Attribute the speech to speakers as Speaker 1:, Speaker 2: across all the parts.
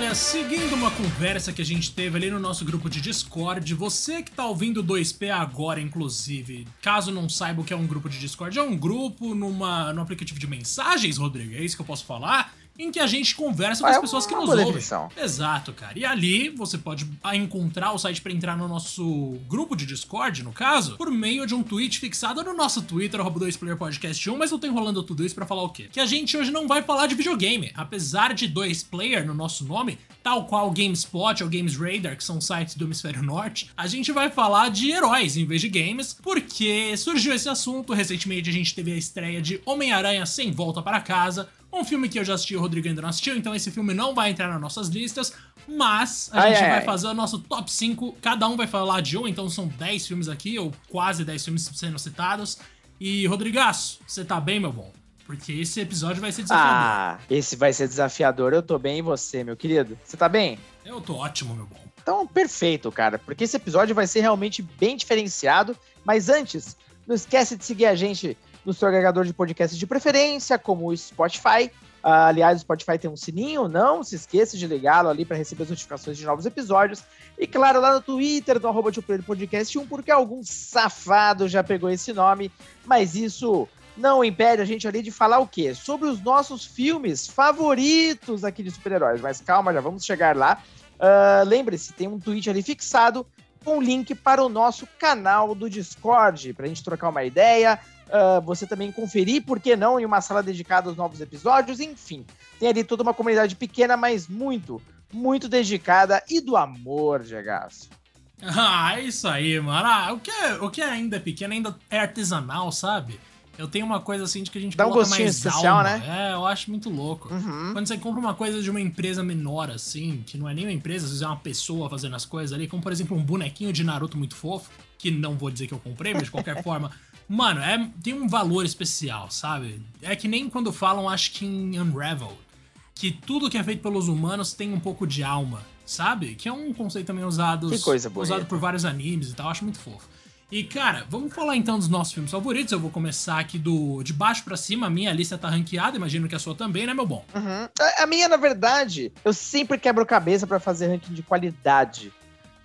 Speaker 1: Olha, seguindo uma conversa que a gente teve ali no nosso grupo de Discord, você que tá ouvindo 2P agora, inclusive, caso não saiba o que é um grupo de Discord, é um grupo numa, num aplicativo de mensagens, Rodrigo, é isso que eu posso falar? Em que a gente conversa com
Speaker 2: É
Speaker 1: as pessoas que nos ouvem.
Speaker 2: definição.
Speaker 1: Exato, cara. E ali você pode encontrar o site para entrar no nosso grupo de Discord, no caso, por meio de um tweet fixado no nosso Twitter, arroba 2playerpodcast 1, mas eu tô enrolando tudo isso pra falar o quê? Que a gente hoje não vai falar de videogame. Apesar de 2player no nosso nome, tal qual GameSpot ou Games Radar, que são sites do Hemisfério Norte, a gente vai falar de heróis em vez de games, porque surgiu esse assunto. Recentemente a gente teve a estreia de Homem-Aranha Sem Volta para Casa, um filme que eu já assisti e o Rodrigo ainda não assistiu, então esse filme não vai entrar nas nossas listas, mas a
Speaker 2: Ai,
Speaker 1: gente
Speaker 2: ai,
Speaker 1: vai
Speaker 2: ai.
Speaker 1: fazer o nosso top 5, cada um vai falar de um, então são 10 filmes aqui, ou quase 10 filmes sendo citados. E, Rodrigaço, você tá bem, meu bom? Porque esse episódio vai ser desafiador.
Speaker 2: Ah, esse vai ser desafiador. Eu tô bem e você, meu querido? Você tá bem?
Speaker 1: Eu tô ótimo, meu bom.
Speaker 2: Então, perfeito, cara, porque esse episódio vai ser realmente bem diferenciado. Mas antes, não esquece de seguir a gente no seu agregador de podcasts de preferência, como o Spotify. Ah, aliás, o Spotify tem um sininho, não se esqueça de ligá-lo ali para receber as notificações de novos episódios. E claro, lá no Twitter, no arroba Player Podcast 1, porque algum safado já pegou esse nome, mas isso não impede a gente ali de falar o quê? Sobre os nossos filmes favoritos aqui de super-heróis. Mas calma, já vamos chegar lá. Ah, Lembre-se, tem um tweet ali fixado com link para o nosso canal do Discord, para a gente trocar uma ideia, ah, você também conferir, por que não, em uma sala dedicada aos novos episódios, enfim. Tem ali toda uma comunidade pequena, mas muito, muito dedicada e do amor, Gegaço.
Speaker 1: Ah, é isso aí, mano. Ah, o, que é, o que ainda é pequeno ainda é artesanal, sabe? Eu tenho uma coisa assim de que a gente
Speaker 2: Dá um gostinho
Speaker 1: mais
Speaker 2: especial,
Speaker 1: alma.
Speaker 2: né?
Speaker 1: É, eu acho muito louco.
Speaker 2: Uhum.
Speaker 1: Quando você compra uma coisa de uma empresa menor, assim, que não é nem uma empresa, às vezes é uma pessoa fazendo as coisas ali, como por exemplo um bonequinho de Naruto muito fofo, que não vou dizer que eu comprei, mas de qualquer forma, mano, é, tem um valor especial, sabe? É que nem quando falam, acho que em Unravel, que tudo que é feito pelos humanos tem um pouco de alma, sabe? Que é um conceito também usado, usado por vários animes e tal, acho muito fofo. E, cara, vamos falar então dos nossos filmes favoritos. Eu vou começar aqui do de baixo pra cima. A minha lista tá ranqueada, imagino que a sua também, né, meu bom?
Speaker 2: Uhum. A, a minha, na verdade, eu sempre quebro cabeça para fazer ranking de qualidade.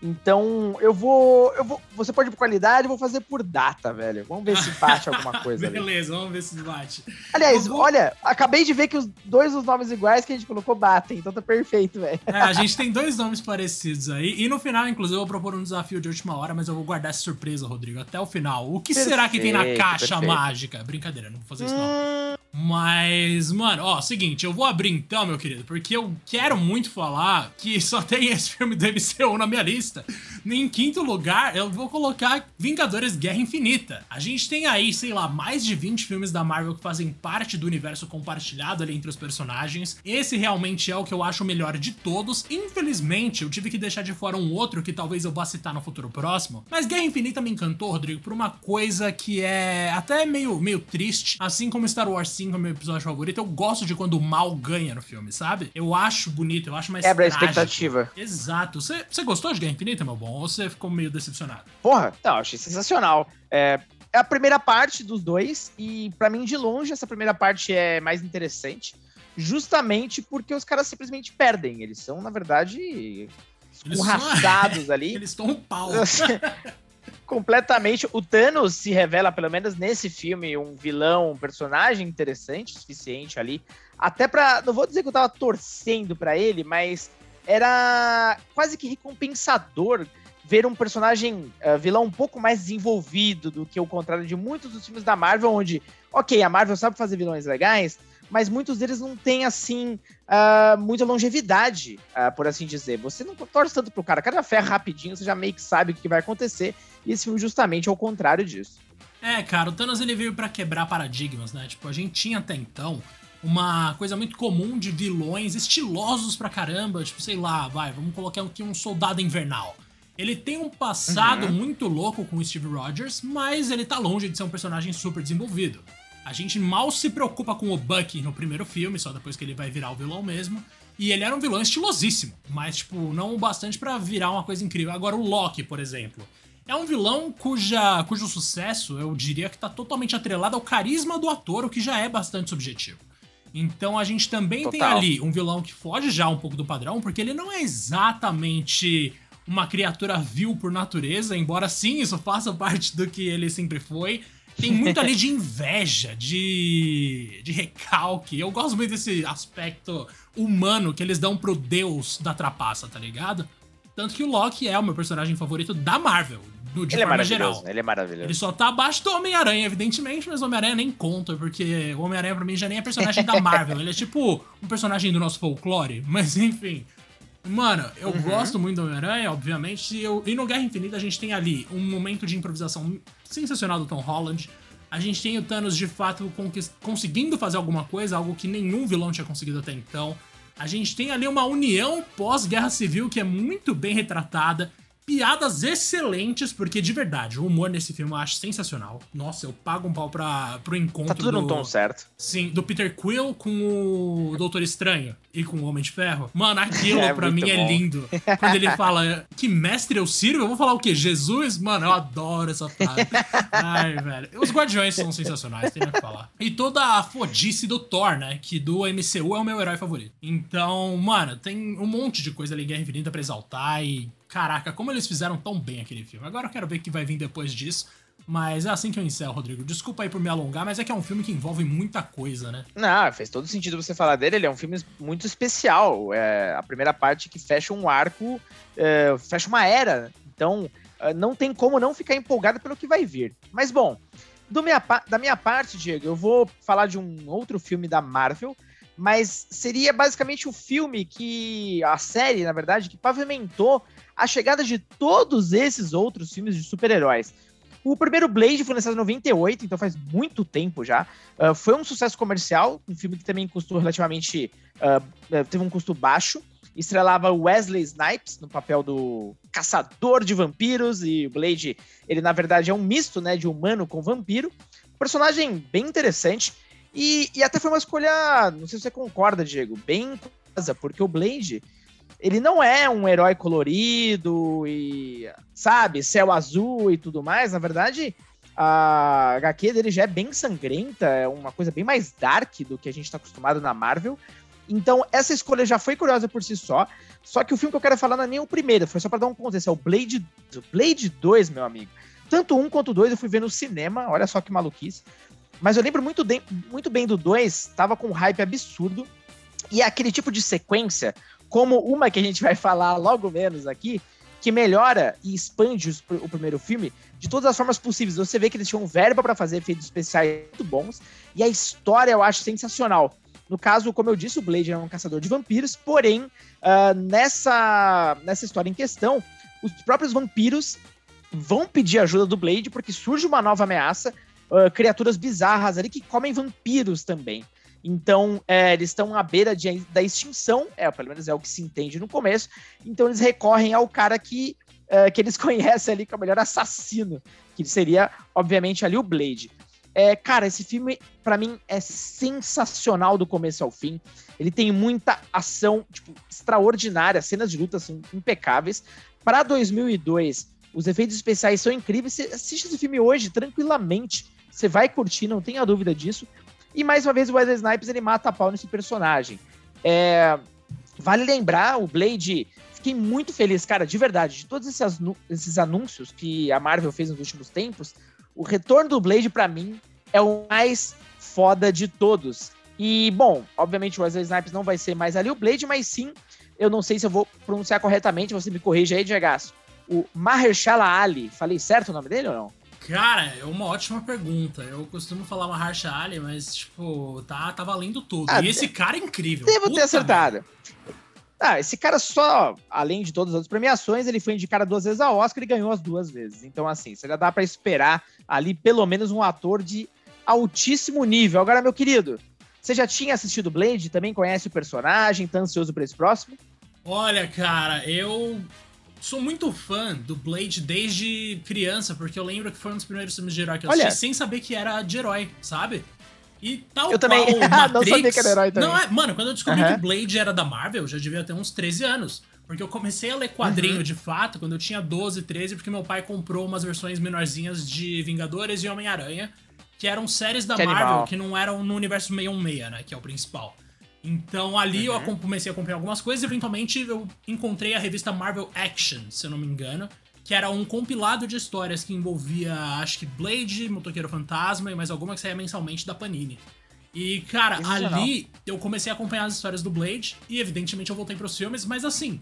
Speaker 2: Então, eu vou, eu vou. Você pode ir por qualidade, eu vou fazer por data, velho. Vamos ver se bate alguma coisa ali.
Speaker 1: Beleza, vamos ver se bate.
Speaker 2: Aliás,
Speaker 1: vou-
Speaker 2: olha, acabei de ver que os dois os nomes iguais que a gente colocou batem, então tá perfeito, velho.
Speaker 1: É, a gente tem dois nomes parecidos aí. E no final, inclusive, eu vou propor um desafio de última hora, mas eu vou guardar essa surpresa, Rodrigo, até o final. O que será que tem na
Speaker 2: Perfeito,
Speaker 1: caixa
Speaker 2: perfeito.
Speaker 1: mágica? Brincadeira, não vou fazer isso não.
Speaker 2: Hum,
Speaker 1: Mas, mano, ó, seguinte, eu vou abrir então, meu querido, porque eu quero muito falar que só tem esse filme do MCU na minha lista. Easter. Em quinto lugar, eu vou colocar Vingadores Guerra Infinita. A gente tem aí, sei lá, mais de 20 filmes da Marvel que fazem parte do universo compartilhado ali entre os personagens. Esse realmente é o que eu acho o melhor de todos. Infelizmente, eu tive que deixar de fora um outro que talvez eu vá citar no futuro próximo. Mas Guerra Infinita me encantou, Rodrigo, por uma coisa que é até meio, meio triste. Assim como Star Wars 5 é meu episódio favorito, eu gosto de quando o mal ganha no filme, sabe? Eu acho bonito, eu acho mais
Speaker 2: Quebra a
Speaker 1: trágico.
Speaker 2: expectativa.
Speaker 1: Exato. Você gostou de Guerra Infinita, meu bom? Ou você ficou meio decepcionado?
Speaker 2: Porra, não, achei sensacional. É, é a primeira parte dos dois, e pra mim, de longe, essa primeira parte é mais interessante. Justamente porque os caras simplesmente perdem. Eles são, na verdade, escorraçados ali.
Speaker 1: Eles estão um pau.
Speaker 2: completamente. O Thanos se revela, pelo menos nesse filme, um vilão, um personagem interessante, o suficiente ali. Até pra. Não vou dizer que eu tava torcendo pra ele, mas era quase que recompensador ver um personagem eh, vilão um pouco mais desenvolvido do que o contrário de muitos dos filmes da Marvel, onde, ok, a Marvel sabe fazer vilões legais, mas muitos deles não têm, assim, ah, muita longevidade, ah, por assim dizer. Você não torce tanto pro cara, o cara ferra rapidinho, você já meio que sabe o que vai acontecer, e esse filme justamente é o contrário disso.
Speaker 1: É, cara, o Thanos ele veio pra quebrar paradigmas, né? Tipo, a gente tinha até então uma coisa muito comum de vilões estilosos pra caramba, tipo, sei lá, vai, vamos colocar aqui um soldado invernal. Ele tem um passado
Speaker 2: Uhum.
Speaker 1: muito louco com o Steve Rogers, mas ele tá longe de ser um personagem super desenvolvido. A gente mal se preocupa com o Bucky no primeiro filme, só depois que ele vai virar o vilão mesmo. E ele era um vilão estilosíssimo, mas, tipo, não o bastante pra virar uma coisa incrível. Agora, o Loki, por exemplo. É um vilão cuja, cujo sucesso, eu diria que tá totalmente atrelado ao carisma do ator, o que já é bastante subjetivo. Então a gente também Total. tem ali um vilão que foge já um pouco do padrão, porque ele não é exatamente uma criatura vil por natureza, embora sim isso faça parte do que ele sempre foi. Tem muito ali de inveja, de, de recalque. Eu gosto muito desse aspecto humano que eles dão pro deus da trapaça, tá ligado? Tanto que o Loki é o meu personagem favorito da Marvel, no, de
Speaker 2: ele é
Speaker 1: forma é geral.
Speaker 2: Ele é maravilhoso.
Speaker 1: Ele só tá abaixo do Homem-Aranha, evidentemente, mas o Homem-Aranha nem conta, porque o Homem-Aranha pra mim já nem é personagem da Marvel. ele é tipo um personagem do nosso folclore, mas enfim. Mano, eu uhum. gosto muito do Homem-Aranha, obviamente, e, eu, e no Guerra Infinita a gente tem ali um momento de improvisação sensacional do Tom Holland. A gente tem o Thanos de fato conseguindo fazer alguma coisa, algo que nenhum vilão tinha conseguido até então. A gente tem ali uma união pós-guerra civil que é muito bem retratada piadas excelentes, porque de verdade, o humor nesse filme eu acho sensacional. Nossa, eu pago um pau pra, pro encontro.
Speaker 2: Tá tudo
Speaker 1: do,
Speaker 2: no tom certo.
Speaker 1: Sim, do Peter Quill com o Doutor Estranho e com o Homem de Ferro. Mano, aquilo é, pra mim é bom. é lindo. Quando ele fala que mestre eu sirvo, eu vou falar o quê? Jesus? Mano, eu adoro essa frase. Ai, velho. Os Guardiões são sensacionais, tem o que falar. E toda a fodice do Thor, né? Que do MCU é o meu herói favorito. Então, mano, tem um monte de coisa ali em Guerra Infinita pra exaltar e Caraca, como eles fizeram tão bem aquele filme. Agora eu quero ver o que vai vir depois disso. Mas é assim que eu encerro, Rodrigo. Desculpa aí por me alongar, mas é que é um filme que envolve muita coisa, né?
Speaker 2: Não, fez todo sentido você falar dele. Ele é um filme muito especial. É a primeira parte que fecha um arco, é, fecha uma era. Então, é, não tem como não ficar empolgado pelo que vai vir. Mas, bom, minha, da minha parte, Diego, eu vou falar de um outro filme da Marvel, mas seria basicamente o filme que. a série, na verdade, que pavimentou a chegada de todos esses outros filmes de super-heróis. O primeiro Blade foi lançado em 98, então faz muito tempo já. Uh, foi um sucesso comercial, um filme que também custou relativamente. Uh, teve um custo baixo. Estrelava Wesley Snipes no papel do caçador de vampiros, e o Blade, ele na verdade é um misto né, de humano com vampiro. Personagem bem interessante. E, e até foi uma escolha, não sei se você concorda, Diego, bem porque o Blade ele não é um herói colorido e, sabe, céu azul e tudo mais. Na verdade, a HQ dele já é bem sangrenta, é uma coisa bem mais dark do que a gente está acostumado na Marvel. Então, essa escolha já foi curiosa por si só. Só que o filme que eu quero falar não é nem o primeiro, foi só para dar um contexto. É o Blade, Blade 2, meu amigo. Tanto um quanto dois eu fui ver no cinema, olha só que maluquice. Mas eu lembro muito, de, muito bem do 2, tava com um hype absurdo. E é aquele tipo de sequência como uma que a gente vai falar logo menos aqui, que melhora e expande os, o primeiro filme de todas as formas possíveis. Você vê que eles tinham verba para fazer efeitos especiais muito bons e a história eu acho sensacional. No caso, como eu disse, o Blade é um caçador de vampiros, porém, uh, nessa, nessa história em questão, os próprios vampiros vão pedir ajuda do Blade porque surge uma nova ameaça, uh, criaturas bizarras ali que comem vampiros também. Então, é, eles estão à beira de, da extinção, é, pelo menos é o que se entende no começo. Então, eles recorrem ao cara que, é, que eles conhecem ali como o melhor assassino, que seria, obviamente, ali o Blade. É, cara, esse filme, para mim, é sensacional do começo ao fim. Ele tem muita ação, tipo, extraordinária, cenas de luta são impecáveis. Para 2002, os efeitos especiais são incríveis. Você assiste esse filme hoje tranquilamente. Você vai curtir, não tenha dúvida disso. E mais uma vez o Wesley Snipes ele mata a pau nesse personagem. É, vale lembrar, o Blade. Fiquei muito feliz, cara, de verdade, de todos esses, esses anúncios que a Marvel fez nos últimos tempos. O retorno do Blade, para mim, é o mais foda de todos. E, bom, obviamente o Wesley Snipes não vai ser mais ali o Blade, mas sim, eu não sei se eu vou pronunciar corretamente, você me corrija aí, Diego. O Mahershala Ali, falei certo o nome dele ou não?
Speaker 1: Cara, é uma ótima pergunta. Eu costumo falar uma Harsha Ali, mas, tipo, tá, tá valendo tudo. Ah, e esse cara é incrível.
Speaker 2: Devo Puta ter acertado. Ah, esse cara só, além de todas as outras premiações, ele foi indicado duas vezes ao Oscar e ganhou as duas vezes. Então, assim, você já dá para esperar ali pelo menos um ator de altíssimo nível. Agora, meu querido, você já tinha assistido Blade? Também conhece o personagem? Tá ansioso pra esse próximo?
Speaker 1: Olha, cara, eu sou muito fã do Blade desde criança, porque eu lembro que foi um dos primeiros filmes de herói que eu assisti Olha. sem saber que era de herói, sabe? E tal
Speaker 2: eu também
Speaker 1: Matrix,
Speaker 2: não sabia que era herói também. Não, é,
Speaker 1: mano, quando eu descobri uhum. que o Blade era da Marvel, eu já devia ter uns 13 anos. Porque eu comecei a ler quadrinho uhum. de fato quando eu tinha 12, 13, porque meu pai comprou umas versões menorzinhas de Vingadores e Homem-Aranha. que eram séries da
Speaker 2: Que
Speaker 1: Marvel
Speaker 2: animal.
Speaker 1: que não eram no universo 616, né? Que é o principal. Então ali eu
Speaker 2: Uhum.
Speaker 1: acom- comecei a acompanhar algumas coisas e eventualmente eu encontrei a revista Marvel Action, se eu não me engano, que era um compilado de histórias que envolvia, acho que Blade, Motoqueiro Fantasma e mais alguma que saía mensalmente da Panini. E, cara,
Speaker 2: Sensacional.
Speaker 1: ali eu comecei a acompanhar as histórias do Blade e, evidentemente, eu voltei pros filmes, mas assim,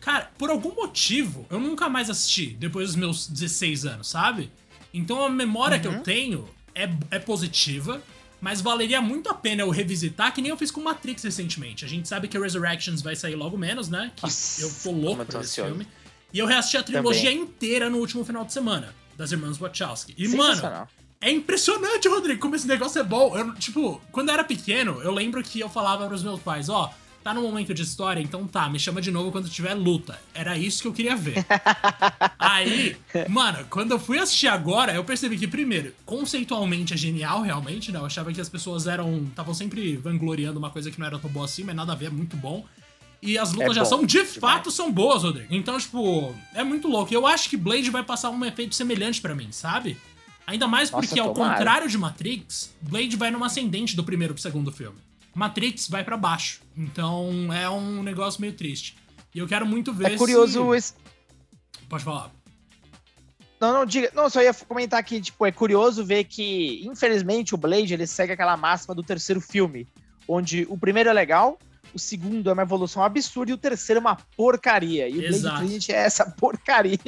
Speaker 1: cara, por algum motivo, eu nunca mais assisti depois dos meus 16 anos, sabe? Então a memória que eu tenho é, é positiva, mas valeria muito a pena eu revisitar, que nem eu fiz com Matrix recentemente. A gente sabe que Resurrections vai sair logo menos, né? Que
Speaker 2: Nossa,
Speaker 1: eu tô louco por esse filme. E eu reassisti a trilogia
Speaker 2: Também.
Speaker 1: inteira no último final de semana, das irmãs Wachowski. E, mano, é impressionante, Rodrigo, como esse negócio é bom. Eu, tipo, quando eu era pequeno, eu lembro que eu falava pros meus pais, ó, tá no momento de história, então tá, me chama de novo quando tiver luta. Era isso que eu queria ver. Aí, mano, quando eu fui assistir agora, eu percebi que, primeiro, conceitualmente é genial, realmente, né? Eu achava que as pessoas eram. estavam sempre vangloriando uma coisa que não era tão boa assim, mas nada a ver, é muito bom. E as lutas
Speaker 2: É
Speaker 1: de ação, de
Speaker 2: demais.
Speaker 1: fato, são boas, Rodrigo. Então, tipo, é muito louco. Eu acho que Blade vai passar um efeito semelhante pra mim, sabe? Ainda mais
Speaker 2: Nossa,
Speaker 1: porque, ao contrário de Matrix, Blade vai numa ascendente do primeiro pro segundo filme. Matrix vai pra baixo. Então, é um negócio meio triste. E eu quero muito ver
Speaker 2: É curioso
Speaker 1: se...
Speaker 2: esse.
Speaker 1: Pode falar.
Speaker 2: Não, não, diga. Não, só ia comentar que, tipo, é curioso ver que, infelizmente, o Blade ele segue aquela máxima do terceiro filme, onde o primeiro é legal, o segundo é uma evolução absurda e o terceiro é uma porcaria. E o
Speaker 1: Exato.
Speaker 2: Blade Trinity é essa porcaria.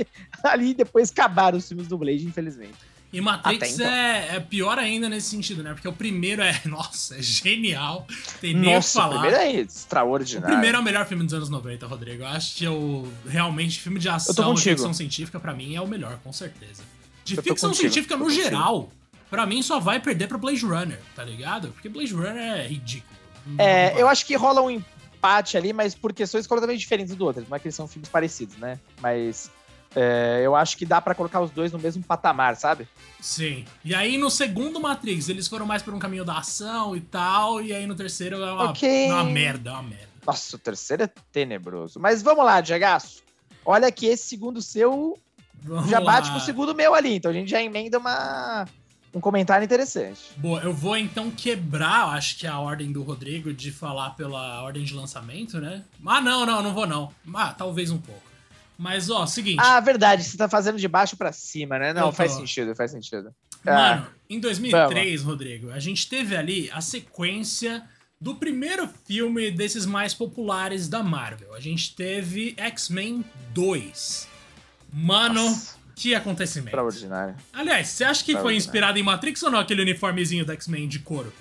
Speaker 2: Ali depois acabaram os filmes do Blade, infelizmente.
Speaker 1: E Matrix
Speaker 2: então.
Speaker 1: é, é pior ainda nesse sentido, né? Porque o primeiro é, nossa, é genial. Tem nem o que
Speaker 2: Nossa, o
Speaker 1: falar.
Speaker 2: primeiro é
Speaker 1: O
Speaker 2: extraordinário.
Speaker 1: primeiro é o melhor filme dos anos 90, Rodrigo. Eu acho que eu realmente filme de ação e ficção científica pra mim é o melhor, com certeza. De
Speaker 2: Eu
Speaker 1: ficção científica no geral, pra mim só vai perder pra Blade Runner, tá ligado? Porque Blade Runner é ridículo.
Speaker 2: É, eu acho que rola um empate ali, mas por questões completamente diferentes do outro. Não é que eles são filmes parecidos, né? Mas é, eu acho que dá pra colocar os dois no mesmo patamar, sabe?
Speaker 1: Sim. E aí no segundo Matrix, eles foram mais por um caminho da ação e tal, e aí no terceiro é uma,
Speaker 2: Ok.
Speaker 1: é uma merda, é uma merda.
Speaker 2: Nossa, o terceiro é tenebroso. Mas vamos lá, Diagaço. Olha que esse segundo seu
Speaker 1: Vamos
Speaker 2: já bate
Speaker 1: lá.
Speaker 2: com o segundo meu ali. Então a gente já emenda uma, um comentário interessante.
Speaker 1: Boa, eu vou então quebrar, acho que a ordem do Rodrigo de falar pela ordem de lançamento, né? Ah, não, não, não vou não. Ah, talvez um pouco. Mas, ó, seguinte.
Speaker 2: Ah, verdade. Você tá fazendo de baixo pra cima, né? Não, faz sentido, faz sentido.
Speaker 1: Mano, em 2003, Rodrigo, a gente teve ali a sequência do primeiro filme desses mais populares da Marvel. A gente teve X-Men 2. Mano,
Speaker 2: Nossa.
Speaker 1: que acontecimento.
Speaker 2: Extraordinário.
Speaker 1: Aliás, você acha que foi inspirado em Matrix ou não aquele uniformezinho do X-Men de couro?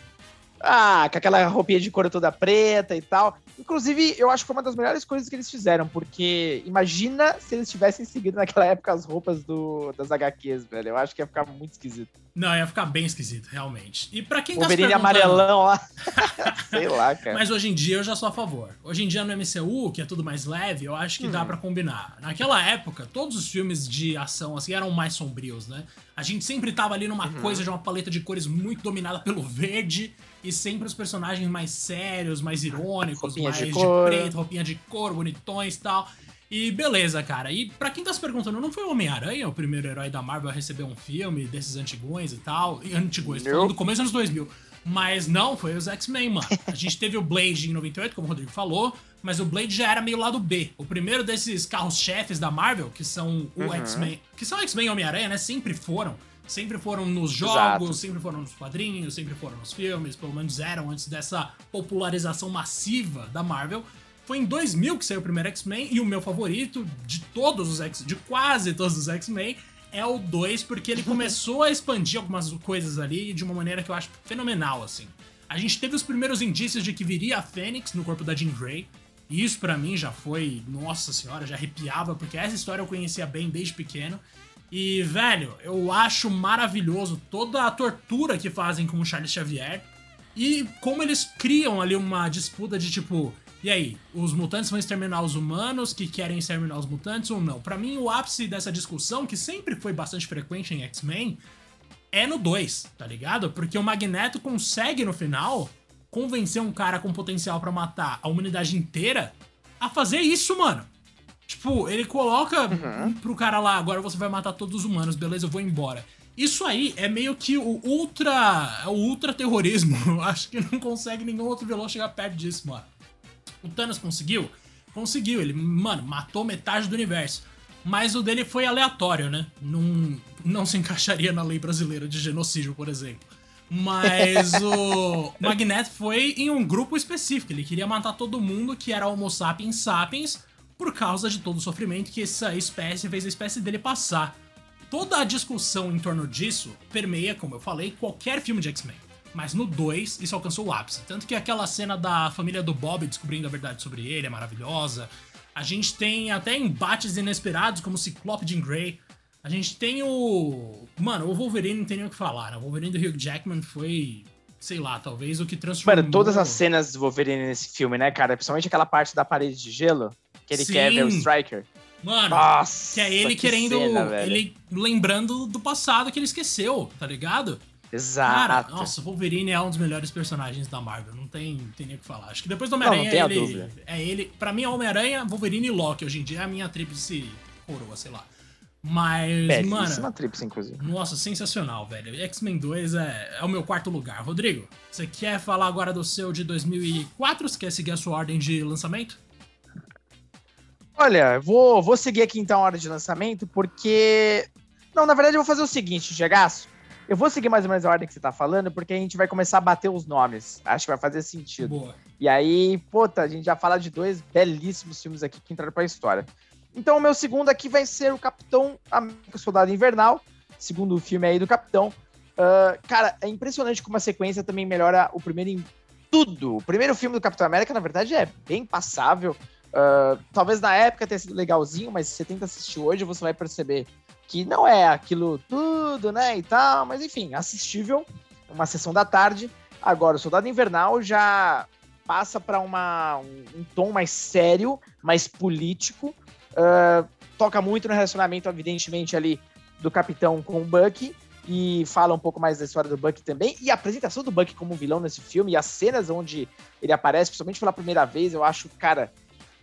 Speaker 2: Ah, com aquela roupinha de couro toda preta e tal. Inclusive, eu acho que foi uma das melhores coisas que eles fizeram, porque imagina se eles tivessem seguido naquela época as roupas do, das HQs, velho. Eu acho que ia ficar muito esquisito.
Speaker 1: Não, ia ficar bem esquisito, realmente. E pra quem tá se perguntando...
Speaker 2: amarelão lá. Sei lá, cara.
Speaker 1: Mas hoje em dia eu já sou a favor. Hoje em dia no MCU, que é tudo mais leve, eu acho que dá
Speaker 2: Hum.
Speaker 1: pra combinar. Naquela época, todos os filmes de ação assim eram mais sombrios, né? A gente sempre tava ali numa
Speaker 2: Uhum.
Speaker 1: coisa de uma paleta de cores muito dominada pelo verde e sempre os personagens mais sérios, mais irônicos,
Speaker 2: Roupinha
Speaker 1: mais
Speaker 2: de
Speaker 1: de, preto, roupinha de cor, bonitões e tal. E beleza, cara. E pra quem tá se perguntando, não foi o Homem-Aranha o primeiro herói da Marvel a receber um filme desses antigões e tal? E antigões, do começo dos anos 2000. Mas não, foi os X-Men, mano. A gente teve o Blade em 98, como o Rodrigo falou, mas o Blade já era meio lado B. O primeiro desses carros-chefes da Marvel, que são o
Speaker 2: Uhum.
Speaker 1: X-Men. Que são X-Men e Homem-Aranha, né? Sempre foram. Sempre foram nos jogos,
Speaker 2: Exato.
Speaker 1: sempre foram nos quadrinhos, sempre foram nos filmes, pelo menos eram antes dessa popularização massiva da Marvel. Foi em 2000 que saiu o primeiro X-Men e o meu favorito de todos os X, de quase todos os X-Men é o 2, porque ele começou a expandir algumas coisas ali de uma maneira que eu acho fenomenal, assim. A gente teve os primeiros indícios de que viria a Fênix no corpo da Jean Grey. E isso pra mim já foi, nossa senhora, já arrepiava, porque essa história eu conhecia bem desde pequeno. E, velho, eu acho maravilhoso toda a tortura que fazem com o Charles Xavier. E como eles criam ali uma disputa de tipo, e aí, os mutantes vão exterminar os humanos que querem exterminar os mutantes ou não? Pra mim, o ápice dessa discussão, que sempre foi bastante frequente em X-Men, é no 2, tá ligado? Porque o Magneto consegue no final convencer um cara com potencial pra matar a humanidade inteira a fazer isso, mano. Tipo, ele coloca pro cara lá, agora você vai matar todos os humanos, beleza, eu vou embora. Isso aí é meio que o ultra. É o ultra terrorismo. Acho que não consegue nenhum outro vilão chegar perto disso, mano. O Thanos conseguiu? Conseguiu. Ele, mano, matou metade do universo. Mas o dele foi aleatório, né? Não, não se encaixaria na lei brasileira de genocídio, por exemplo. Mas o Magneto foi em um grupo específico. Ele queria matar todo mundo que era Homo sapiens sapiens por causa de todo o sofrimento que essa espécie fez a espécie dele passar. Toda a discussão em torno disso permeia, como eu falei, qualquer filme de X-Men. Mas no 2, isso alcançou o ápice. Tanto que aquela cena da família do Bob descobrindo a verdade sobre ele é maravilhosa. A gente tem até embates inesperados, como o Ciclope Jean Grey. A gente tem o. Mano, o Wolverine não tem nem o que falar, né? O Wolverine do Hugh Jackman foi. Sei lá, talvez o que transformou.
Speaker 2: Mano, todas as cenas do Wolverine nesse filme, né, cara? Principalmente aquela parte da parede de gelo, que ele Sim. quer ver o Striker.
Speaker 1: Mano, Nossa, que é ele que querendo. Cena, ele lembrando do passado que ele esqueceu, tá ligado?
Speaker 2: Exato. Cara,
Speaker 1: nossa, Wolverine é um dos melhores personagens da Marvel. Não tem, tem nem o que falar. Acho que depois do Homem-Aranha, ele, é ele. Pra mim, é Homem-Aranha, Wolverine e Loki. Hoje em dia é a minha tríplice coroa, sei lá. Mas, Belíssima mano.
Speaker 2: tríplice, inclusive.
Speaker 1: Nossa, sensacional, velho. X-Men 2 é, é o meu quarto lugar. Rodrigo, você quer falar agora do seu de 2004? Você quer seguir a sua ordem de lançamento?
Speaker 2: Olha, vou, vou seguir aqui então a hora de lançamento, porque. Não, na verdade eu vou fazer o seguinte, Gegaço. Eu vou seguir mais ou menos a ordem que você tá falando, porque a gente vai começar a bater os nomes. Acho que vai fazer sentido. Boa. E aí, puta, a gente já fala de dois belíssimos filmes aqui que entraram pra história. Então, o meu segundo aqui vai ser o Capitão América Soldado Invernal, segundo filme aí do Capitão. Uh, cara, é impressionante como a sequência também melhora o primeiro em tudo. O primeiro filme do Capitão América, na verdade, é bem passável. Uh, talvez na época tenha sido legalzinho, mas se você tenta assistir hoje, você vai perceber que não é aquilo tudo, né, e tal, mas enfim, assistível, uma sessão da tarde. Agora, o Soldado Invernal já passa para um, um tom mais sério, mais político, uh, toca muito no relacionamento, evidentemente, ali do Capitão com o Bucky, e fala um pouco mais da história do Bucky também. E a apresentação do Bucky como vilão nesse filme, e as cenas onde ele aparece, principalmente pela primeira vez, eu acho, cara,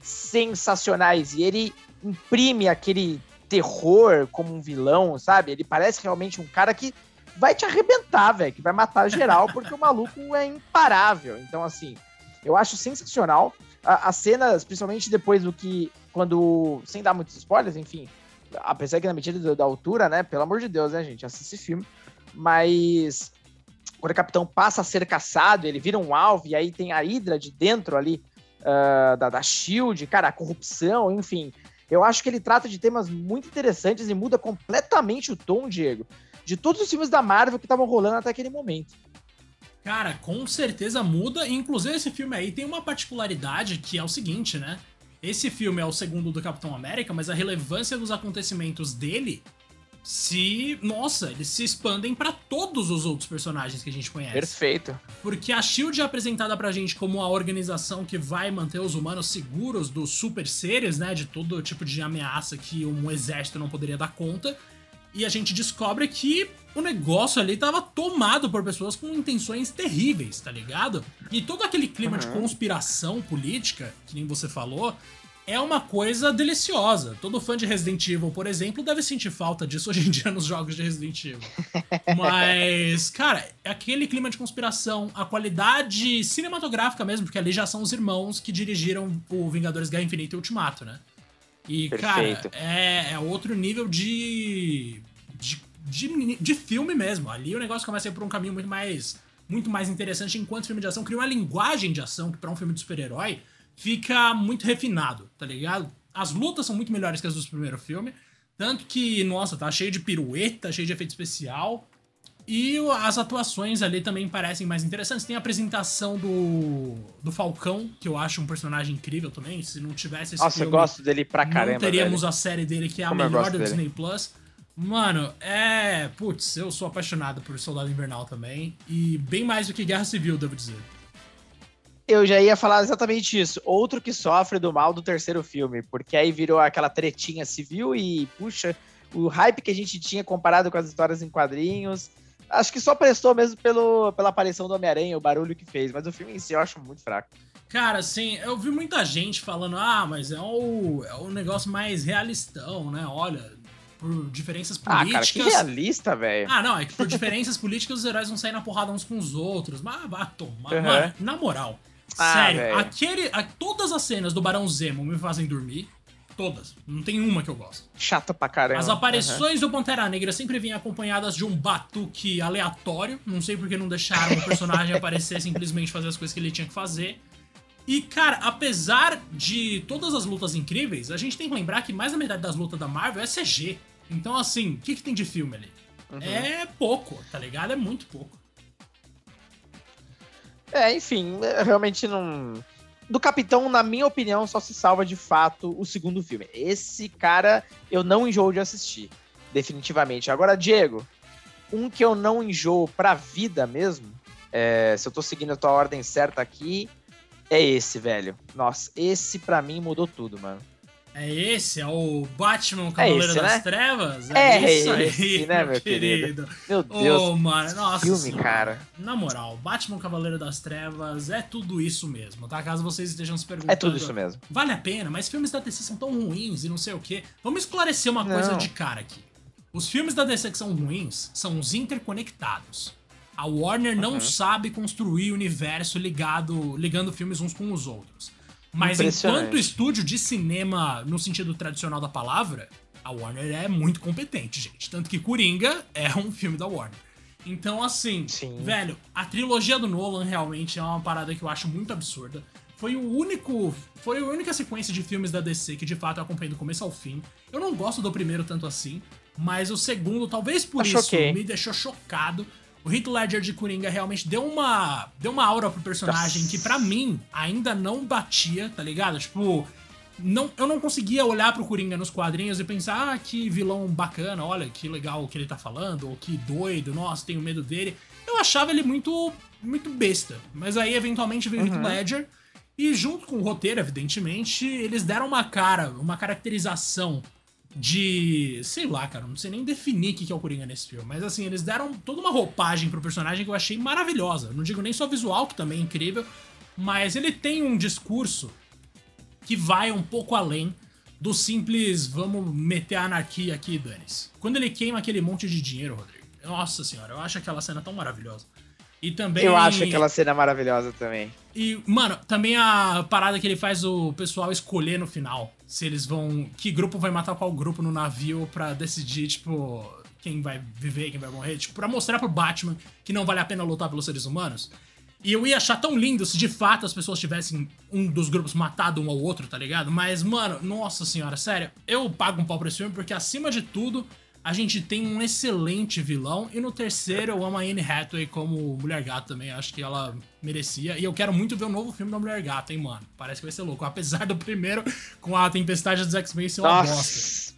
Speaker 2: sensacionais. E ele imprime aquele terror como um vilão, sabe? Ele parece realmente um cara que vai te arrebentar, velho, que vai matar geral, porque o maluco é imparável. Então, assim, eu acho sensacional. As cenas, principalmente depois do que. Quando. Sem dar muitos spoilers, enfim. Apesar que na medida da altura, né? Pelo amor de Deus, né, gente? Assiste esse filme. Mas. Quando o capitão passa a ser caçado, ele vira um alvo, e aí tem a Hydra de dentro ali uh, da, da Shield, cara, a corrupção, enfim. Eu acho que ele trata de temas muito interessantes e muda completamente o tom, Diego, de todos os filmes da Marvel que estavam rolando até aquele momento.
Speaker 1: Cara, com certeza muda. Inclusive, esse filme aí tem uma particularidade que é o seguinte, né? Esse filme é o segundo do Capitão América, mas a relevância dos acontecimentos dele se, nossa, eles se expandem para todos os outros personagens que a gente conhece.
Speaker 2: Perfeito.
Speaker 1: Porque a Shield é apresentada pra gente como a organização que vai manter os humanos seguros dos super seres, né, de todo tipo de ameaça que um exército não poderia dar conta. E a gente descobre que o negócio ali tava tomado por pessoas com intenções terríveis, tá ligado? E todo aquele clima uhum. de conspiração política, que nem você falou, é uma coisa deliciosa. Todo fã de Resident Evil, por exemplo, deve sentir falta disso hoje em dia nos jogos de Resident Evil. Mas, cara, é aquele clima de conspiração, a qualidade cinematográfica mesmo, porque ali já são os irmãos que dirigiram o Vingadores Guerra Infinita e Ultimato, né? E, Perfeito. cara, é, é outro nível de, de, de, de filme mesmo. Ali o negócio começa a ir por um caminho muito mais, muito mais interessante enquanto filme de ação. Cria uma linguagem de ação que, pra um filme de super-herói, fica muito refinado, tá ligado? As lutas são muito melhores que as do primeiro filme. Tanto que, nossa, tá cheio de pirueta, cheio de efeito especial. E as atuações ali também parecem mais interessantes. Tem a apresentação do, do Falcão, que eu acho um personagem incrível também. Se não tivesse esse
Speaker 2: Nossa, filme, eu gosto dele pra caramba.
Speaker 1: Não teríamos
Speaker 2: velho.
Speaker 1: a série dele, que é Como a melhor do Disney Plus. Mano, é. Putz, eu sou apaixonado por Soldado Invernal também. E bem mais do que Guerra Civil, devo dizer.
Speaker 2: Eu já ia falar exatamente isso. Outro que sofre do mal do terceiro filme, porque aí virou aquela tretinha civil e, puxa, o hype que a gente tinha comparado com as histórias em quadrinhos. Acho que só prestou mesmo pelo, pela aparição do Homem-Aranha, o barulho que fez, mas o filme em si eu acho muito fraco.
Speaker 1: Cara, sim, eu vi muita gente falando, ah, mas é o, é o negócio mais realistão, né? Olha, por diferenças
Speaker 2: Ah,
Speaker 1: políticas.
Speaker 2: cara, que realista, velho.
Speaker 1: Ah, não, é que por diferenças políticas os heróis vão sair na porrada uns com os outros. Mas tomar.
Speaker 2: Uhum.
Speaker 1: Mano, na moral.
Speaker 2: Ah,
Speaker 1: sério, aquele, a- todas as cenas do Barão Zemo me fazem dormir. Todas. Não tem uma que eu gosto.
Speaker 2: Chato pra caramba.
Speaker 1: As
Speaker 2: Uhum.
Speaker 1: aparições do Pantera Negra sempre vinham acompanhadas de um batuque aleatório. Não sei porque não deixaram o personagem aparecer simplesmente fazer as coisas que ele tinha que fazer. E, cara, apesar de todas as lutas incríveis, a gente tem que lembrar que mais da metade das lutas da Marvel é CG. Então, assim, o que, que tem de filme ali?
Speaker 2: Uhum.
Speaker 1: É pouco, tá ligado? É muito pouco.
Speaker 2: É, enfim, é, realmente não. Do Capitão, na minha opinião, só se salva de fato o segundo filme. Esse cara eu não enjoo de assistir. Definitivamente. Agora, Diego, um que eu não enjoo pra vida mesmo, é, se eu tô seguindo a tua ordem certa aqui, é esse, velho. Nossa, esse pra mim mudou tudo, mano.
Speaker 1: É esse? É o Batman Cavaleiro
Speaker 2: esse,
Speaker 1: das
Speaker 2: né?
Speaker 1: Trevas?
Speaker 2: É
Speaker 1: isso aí,
Speaker 2: esse, né, meu querido? Meu Deus.
Speaker 1: Ô, mano, nossa
Speaker 2: filme,
Speaker 1: senhora.
Speaker 2: cara.
Speaker 1: Na moral, Batman Cavaleiro das Trevas é tudo isso mesmo, tá? Caso vocês estejam se perguntando.
Speaker 2: É tudo isso mesmo.
Speaker 1: Vale a pena, mas filmes da DC são tão ruins e não sei o quê. Vamos esclarecer uma coisa
Speaker 2: Não.
Speaker 1: de cara aqui. Os filmes da DC que são ruins são os interconectados. A Warner não
Speaker 2: Uhum.
Speaker 1: sabe construir universo ligado, ligando filmes uns com os outros. Mas enquanto estúdio de cinema, no sentido tradicional da palavra, a Warner é muito competente, gente. Tanto que Coringa é um filme da Warner. Então, assim,
Speaker 2: Sim.
Speaker 1: velho, a trilogia do Nolan realmente é uma parada que eu acho muito absurda. Foi o único. Foi a única sequência de filmes da DC que de fato eu acompanhei do começo ao fim. Eu não gosto do primeiro tanto assim, mas o segundo, talvez por isso, me deixou chocado. O Heath Ledger de Coringa realmente deu uma. Deu uma aura pro personagem que pra mim ainda não batia, tá ligado? Tipo. Não, eu não conseguia olhar pro Coringa nos quadrinhos e pensar, ah, que vilão bacana, olha que legal o que ele tá falando, ou que doido, nossa, tenho medo dele. Eu achava ele muito, muito besta. Mas aí, eventualmente, veio o Heath
Speaker 2: Uhum.
Speaker 1: Ledger, e junto com o roteiro, evidentemente, eles deram uma cara, uma caracterização de. sei lá, cara, não sei nem definir o que é o Coringa nesse filme. Mas assim, eles deram toda uma roupagem pro personagem que eu achei maravilhosa. Não digo nem só visual, que também é incrível, mas ele tem um discurso que vai um pouco além do simples vamos meter a anarquia aqui dane-se. Quando ele queima aquele monte de dinheiro, Rodrigo. Nossa senhora, eu acho aquela cena tão maravilhosa. E também.
Speaker 2: Eu acho aquela cena maravilhosa também.
Speaker 1: E, mano, também a parada que ele faz o pessoal escolher no final. Se eles vão. Que grupo vai matar qual grupo no navio pra decidir, tipo, quem vai viver, quem vai morrer. Tipo, pra mostrar pro Batman que não vale a pena lutar pelos seres humanos. E eu ia achar tão lindo se de fato as pessoas tivessem um dos grupos matado um ao outro, tá ligado? Mas, mano, nossa senhora, sério, eu pago um pau pra esse filme porque, acima de tudo, a gente tem um excelente vilão. E no terceiro, eu amo a Anne Hathaway como Mulher Gato também. Acho que ela merecia. E eu quero muito ver o novo filme da Mulher Gato, hein, mano. Parece que vai ser louco. Apesar do primeiro, com a Tempestade dos X-Men ser uma bosta.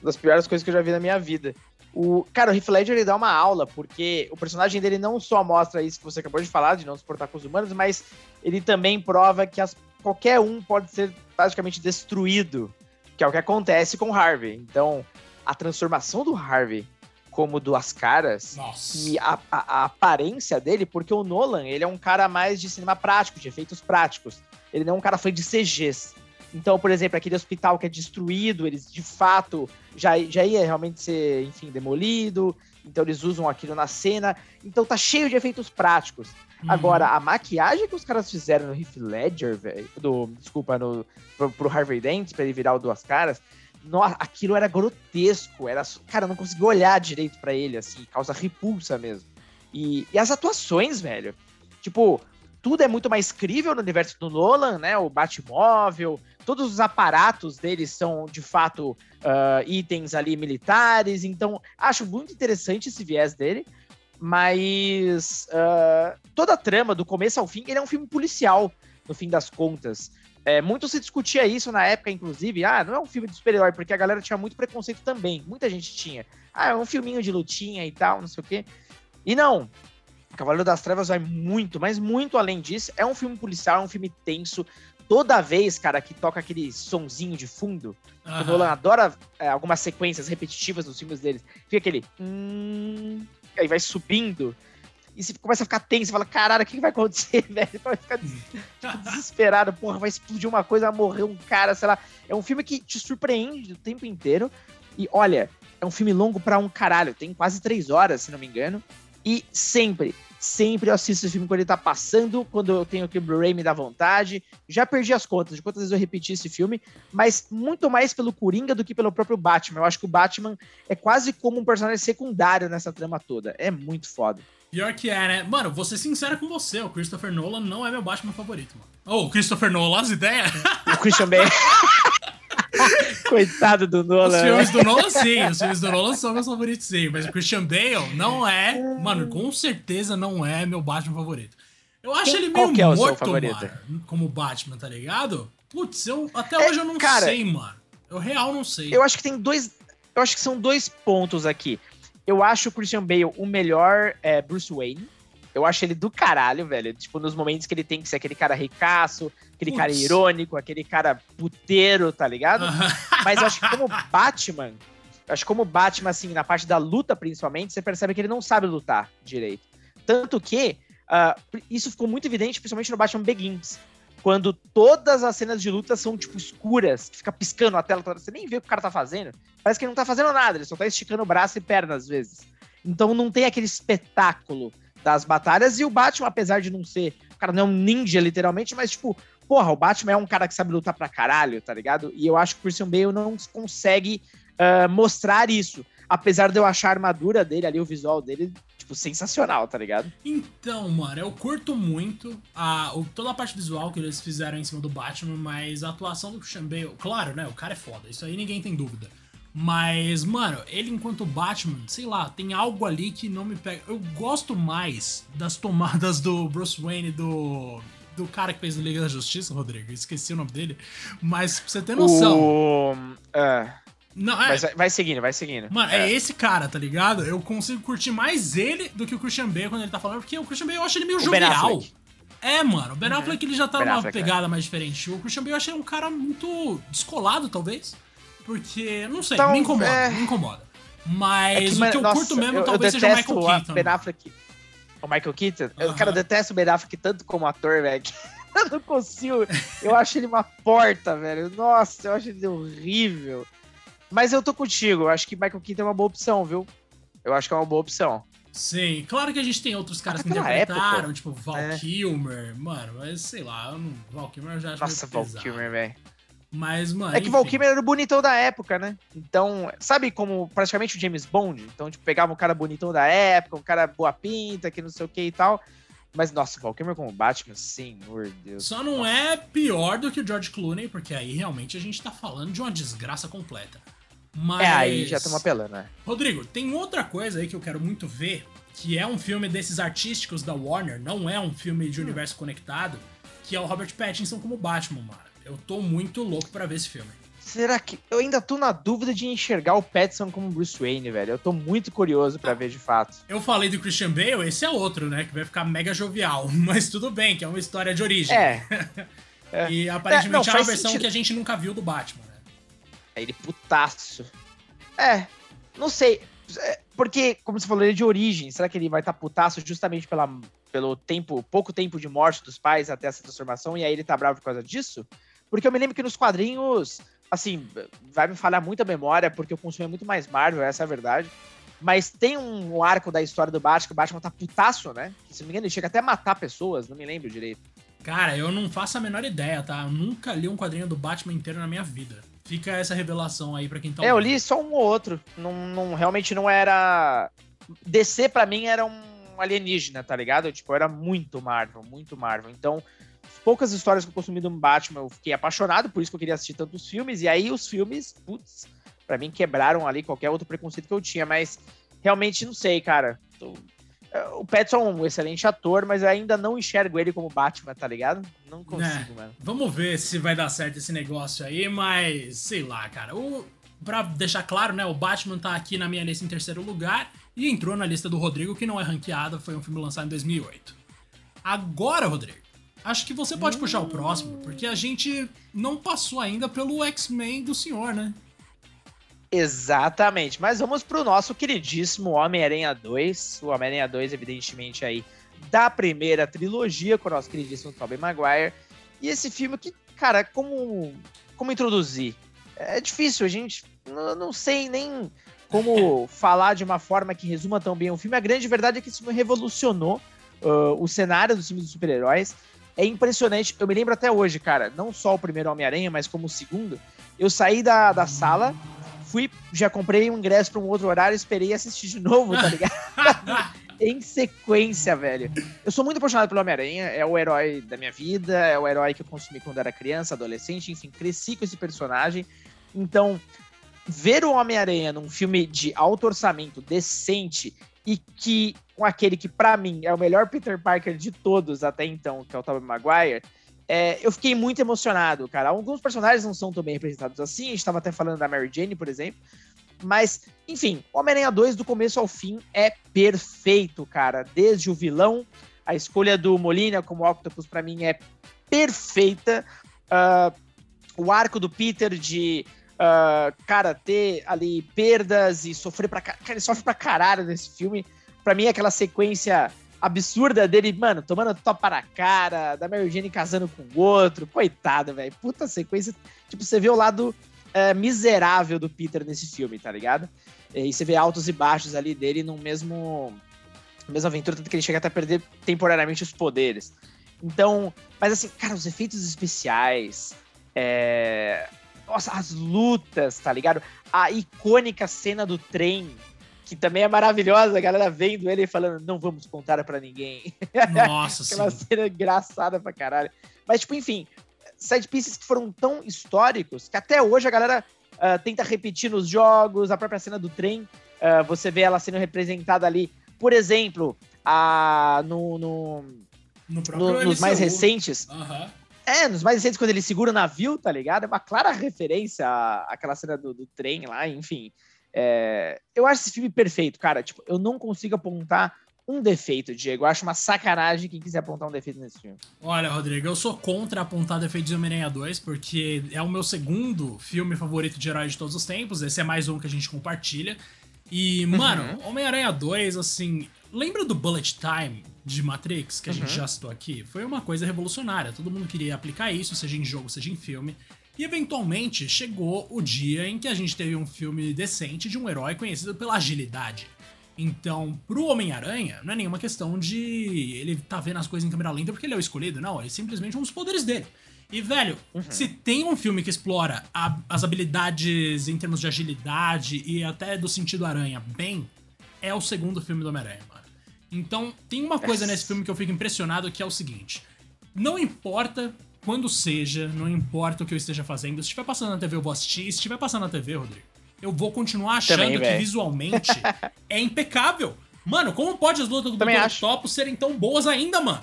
Speaker 2: Uma das piores coisas que eu já vi na minha vida. O, cara, o Heath Ledger ele dá uma aula, porque o personagem dele não só mostra isso que você acabou de falar, de não se portar com os humanos, mas ele também prova que as- qualquer um pode ser basicamente destruído, que é o que acontece com o Harvey. Então, a transformação do Harvey como duas caras
Speaker 1: Nossa.
Speaker 2: e a, a- a aparência dele, porque o Nolan, ele é um cara mais de cinema prático, de efeitos práticos. Ele não é um cara fã de CGs. Então, por exemplo, aquele hospital que é destruído, eles de fato já, já ia realmente ser, enfim, demolido. Então eles usam aquilo na cena. Então tá cheio de efeitos práticos.
Speaker 1: Uhum.
Speaker 2: Agora, a maquiagem que os caras fizeram no Heath Ledger, velho, do, desculpa, no, pro, pro Harvey Dent, pra ele virar o Duas Caras, nossa, aquilo era grotesco, era, cara, eu não conseguia olhar direito pra ele, assim, causa repulsa mesmo. E, e as atuações, velho, tipo, tudo é muito mais crível no universo do Nolan, né, o Batmóvel, todos os aparatos dele são, de fato, ah, itens ali militares, então acho muito interessante esse viés dele, mas ah, toda a trama, do começo ao fim, ele é um filme policial, no fim das contas. É, muito se discutia isso na época, inclusive. Ah, não é um filme de super-herói, porque a galera tinha muito preconceito também. Muita gente tinha. Ah, é um filminho de lutinha e tal, não sei o quê. E não. Cavaleiro das Trevas vai muito, mas muito além disso. É um filme policial, é um filme tenso. Toda vez, cara, que toca aquele sonzinho de fundo, o
Speaker 1: Aham.
Speaker 2: Nolan adora é, algumas sequências repetitivas nos filmes deles. Fica aquele. Hum, aí vai subindo. E você começa a ficar tenso, fala, caralho, o que que vai acontecer, velho? Vai ficar tipo, desesperado, porra, vai explodir uma coisa, vai morrer um cara, sei lá. É um filme que te surpreende o tempo inteiro. E olha, é um filme longo pra um caralho, tem quase três horas, se não me engano. E sempre, sempre eu assisto esse filme quando ele tá passando, quando eu tenho aquele Blu-ray me dá vontade. Já perdi as contas de quantas vezes eu repeti esse filme, mas muito mais pelo Coringa do que pelo próprio Batman. Eu acho que o Batman é quase como um personagem secundário nessa trama toda. É muito foda.
Speaker 1: Pior que é, né? Mano, vou ser sincero com você, o Christopher Nolan não é meu Batman favorito, mano. Oh, o Christopher Nolan, as ideias?
Speaker 2: O Christian Bale. Coitado do Nolan.
Speaker 1: Os filmes do Nolan, sim. Os filmes do Nolan são meus favoritos, sim. Mas o Christian Bale não é. Mano, com certeza não é meu Batman favorito. Eu acho ele meio
Speaker 2: é
Speaker 1: morto, mano. Como Batman, tá ligado? Putz, eu até
Speaker 2: É,
Speaker 1: hoje eu não
Speaker 2: cara,
Speaker 1: sei, mano. Eu real não sei.
Speaker 2: Eu acho que tem dois. Eu acho que são dois pontos aqui. Eu acho o Christian Bale o melhor é, Bruce Wayne. Eu acho ele do caralho, velho. Tipo, nos momentos que ele tem que ser aquele cara ricaço, aquele cara
Speaker 1: Putz.
Speaker 2: irônico, aquele cara puteiro, tá ligado? Mas eu acho que como Batman, acho que como Batman, assim, na parte da luta principalmente, você percebe que ele não sabe lutar direito. Tanto que ah, isso ficou muito evidente, principalmente no Batman Begins. Quando todas as cenas de luta são, tipo, escuras, que fica piscando a tela você nem vê o que o cara tá fazendo. Parece que ele não tá fazendo nada, ele só tá esticando braço e perna às vezes. Então não tem aquele espetáculo das batalhas. E o Batman, apesar de não ser. O cara não é um ninja, literalmente, mas, tipo, porra, o Batman é um cara que sabe lutar pra caralho, tá ligado? E eu acho que o Christian Bale não consegue ah, mostrar isso. Apesar de eu achar a armadura dele ali, o visual dele, tipo, sensacional, tá ligado?
Speaker 1: Então, mano, eu curto muito a, o- toda a parte visual que eles fizeram em cima do Batman, mas a atuação do Christian Bale, claro, né? O cara é foda, isso aí ninguém tem dúvida. Mas, mano, ele enquanto Batman, sei lá, tem algo ali que não me pega. Eu gosto mais das tomadas do Bruce Wayne do. Do cara que fez o Liga da Justiça, Rodrigo. Esqueci o nome dele. Mas pra você ter noção.
Speaker 2: O... ah,
Speaker 1: Não, é,
Speaker 2: mas vai, vai seguindo, vai seguindo.
Speaker 1: Mano, é esse cara, tá ligado? Eu consigo curtir mais ele do que o Christian Bale quando ele tá falando, porque o Christian Bale eu acho ele meio
Speaker 2: O
Speaker 1: jovial. É, mano, o Ben Affleck ele já tá
Speaker 2: Ben
Speaker 1: numa
Speaker 2: Affleck, é.
Speaker 1: pegada mais diferente. O Christian Bale eu achei um cara muito descolado, talvez. Porque, não sei,
Speaker 2: Então,
Speaker 1: me incomoda,
Speaker 2: é-
Speaker 1: me incomoda.
Speaker 2: É
Speaker 1: Mas o
Speaker 2: mas,
Speaker 1: que eu
Speaker 2: nossa,
Speaker 1: curto mesmo
Speaker 2: eu- eu
Speaker 1: talvez seja o Michael Keaton.
Speaker 2: Ben Affleck. O Michael Keaton? Eu,
Speaker 1: Aham.
Speaker 2: cara, eu detesto o Ben Affleck tanto como ator, velho. que Eu não consigo. Eu acho ele uma porta, velho. Nossa, eu acho ele horrível. Mas eu tô contigo. Eu acho que Michael Keaton é uma boa opção, viu? Eu acho que é uma boa opção.
Speaker 1: Sim, claro que a gente tem outros caras que interpretaram,
Speaker 2: época.
Speaker 1: tipo Val
Speaker 2: É.
Speaker 1: Kilmer, mano, mas sei lá, não, Val Kilmer eu já acho
Speaker 2: Nossa, Val
Speaker 1: pesado.
Speaker 2: Kilmer, velho.
Speaker 1: Mas, mano,
Speaker 2: É que Val
Speaker 1: enfim.
Speaker 2: Kilmer era o bonitão da época, né? Então, sabe como praticamente o James Bond? Então, tipo, pegava um cara bonitão da época, um cara boa pinta, que não sei o que e tal. Mas, nossa, Val Kilmer como Batman, senhor Deus.
Speaker 1: Só não é pior do que o George Clooney, porque aí realmente a gente tá falando de uma desgraça completa. Mas.
Speaker 2: É, aí já estamos apelando, né?
Speaker 1: Rodrigo, tem outra coisa aí que eu quero muito ver, que é um filme desses artísticos da Warner, não é um filme
Speaker 2: Hum.
Speaker 1: de universo conectado, que é o Robert Pattinson como Batman, mano. Eu tô muito louco pra ver esse filme.
Speaker 2: Será que. Eu ainda tô na dúvida de enxergar o Pattinson como Bruce Wayne, velho. Eu tô muito curioso pra ver de fato.
Speaker 1: Eu falei do Christian Bale, esse é outro, né? Que vai ficar mega jovial. Mas tudo bem, que é uma história de origem.
Speaker 2: É,
Speaker 1: E aparentemente
Speaker 2: É, não,
Speaker 1: é, uma versão
Speaker 2: sentido.
Speaker 1: que a gente nunca viu do Batman, né?
Speaker 2: é ele putaço. É, não sei. É, Porque, como você falou, ele é de origem. Será que ele vai estar putaço justamente pela, pelo tempo, pouco tempo de morte dos pais até essa transformação, e aí ele tá bravo por causa disso? Porque eu me lembro que nos quadrinhos, assim, vai me falhar muito a memória, porque eu consumi muito mais Marvel, essa é a verdade. Mas tem um arco da história do Batman, que o Batman tá putaço, né? Que, se não me engano, ele chega até a matar pessoas, não me lembro direito.
Speaker 1: Cara, eu não faço a menor ideia, tá? Eu nunca li um quadrinho do Batman inteiro na minha vida. Fica essa revelação aí pra quem tá
Speaker 2: É, eu li só um ou outro. Não, não- realmente não era. DC pra mim era um alienígena, tá ligado? Tipo, era muito Marvel, muito Marvel. Então, as poucas histórias que eu consumi do Batman, eu fiquei apaixonado, por isso que eu queria assistir tantos filmes. E aí os filmes, putz, pra mim quebraram ali qualquer outro preconceito que eu tinha. Mas realmente não sei, cara. Tô- O Pattinson é um excelente ator, mas ainda não enxergo ele como Batman, tá ligado? Não consigo, mano.
Speaker 1: Vamos ver se vai dar certo esse negócio aí, mas sei lá, cara. O, pra deixar claro, né? O Batman tá aqui na minha lista em terceiro lugar e entrou na lista do Rodrigo, que não é ranqueada, foi um filme lançado em 2008. Agora, Rodrigo, acho que você pode puxar o próximo, porque a gente não passou ainda pelo X-Men do senhor, né?
Speaker 2: Exatamente, mas vamos pro nosso queridíssimo Homem-Aranha 2. O Homem-Aranha 2, evidentemente, aí da primeira trilogia com o nosso queridíssimo Tobey Maguire. E esse filme que, cara, como, como introduzir? É difícil, a gente. Não, não sei nem como falar de uma forma que resuma tão bem o filme. A grande verdade é que esse filme revolucionou uh, o cenário dos filmes de super-heróis. É impressionante. Eu me lembro até hoje, cara, não só o primeiro Homem-Aranha, mas como o segundo. Eu saí da, da sala, fui, já comprei um ingresso para um outro horário, esperei assistir de novo, tá ligado? em sequência, velho. Eu sou muito apaixonado pelo Homem-Aranha, é o herói da minha vida, é o herói que eu consumi quando era criança, adolescente, enfim, cresci com esse personagem. Então, ver o Homem-Aranha num filme de alto orçamento, decente, e que com aquele que para mim é o melhor Peter Parker de todos até então, que é o Tobey Maguire, é, eu fiquei muito emocionado, cara. Alguns personagens não são tão bem representados assim, a gente tava até falando da Mary Jane, por exemplo, mas, enfim, Homem-Aranha 2, do começo ao fim, é perfeito, cara. Desde o vilão, a escolha do Molina como Octopus, para mim, é perfeita. Uh, o arco do Peter de, uh, cara, ter ali perdas e sofrer pra Cara, ele sofre pra caralho nesse filme. Pra mim, é aquela sequência absurda dele, mano, tomando topa na cara, da Mary casando com o outro. Coitado, velho. Puta sequência. Tipo, você vê o lado é, miserável do Peter nesse filme, tá ligado? E você vê altos e baixos ali dele no mesmo. Mesma aventura, tanto que ele chega até a perder temporariamente os poderes. Então, mas assim, cara, os efeitos especiais, é... Nossa, as lutas, tá ligado? A icônica cena do trem, que também é maravilhosa, a galera vendo ele falando, não vamos contar para ninguém.
Speaker 1: Nossa,
Speaker 2: Aquela sim. cena engraçada pra caralho. Mas, tipo, enfim, side pieces que foram tão históricos que até hoje a galera uh, tenta repetir nos jogos, a própria cena do trem, uh, você vê ela sendo representada ali, por exemplo, a, no, no, no no, nos mais recentes.
Speaker 1: Uhum.
Speaker 2: É, nos mais recentes, quando ele segura o navio, tá ligado? É uma clara referência à, àquela cena do, do trem lá, enfim. É, eu acho esse filme perfeito, cara. Tipo, eu não consigo apontar um defeito, Diego. Eu acho uma sacanagem quem quiser apontar um defeito nesse filme.
Speaker 1: Olha, Rodrigo, eu sou contra apontar defeitos de Homem-Aranha 2, porque é o meu segundo filme favorito de herói de todos os tempos. Esse é mais um que a gente compartilha. E, uhum. mano, Homem-Aranha 2, assim. Lembra do Bullet Time de Matrix, que a uhum. gente já citou aqui? Foi uma coisa revolucionária. Todo mundo queria aplicar isso, seja em jogo, seja em filme. E eventualmente chegou o dia em que a gente teve um filme decente de um herói conhecido pela agilidade. Então, pro Homem-Aranha, não é nenhuma questão de ele tá vendo as coisas em câmera lenta porque ele é o escolhido, não, é simplesmente um dos poderes dele. E, velho, uhum. se tem um filme que explora a, as habilidades em termos de agilidade e até do sentido aranha bem, é o segundo filme do Homem-Aranha, mano. Então, tem uma coisa nesse filme que eu fico impressionado que é o seguinte: não importa quando seja, não importa o que eu esteja fazendo, se estiver passando na TV eu vou assistir, se estiver passando na TV, Rodrigo, eu vou continuar achando Também, que visualmente é impecável. Mano, como pode as lutas do Também Dr. Topo serem tão boas ainda, mano?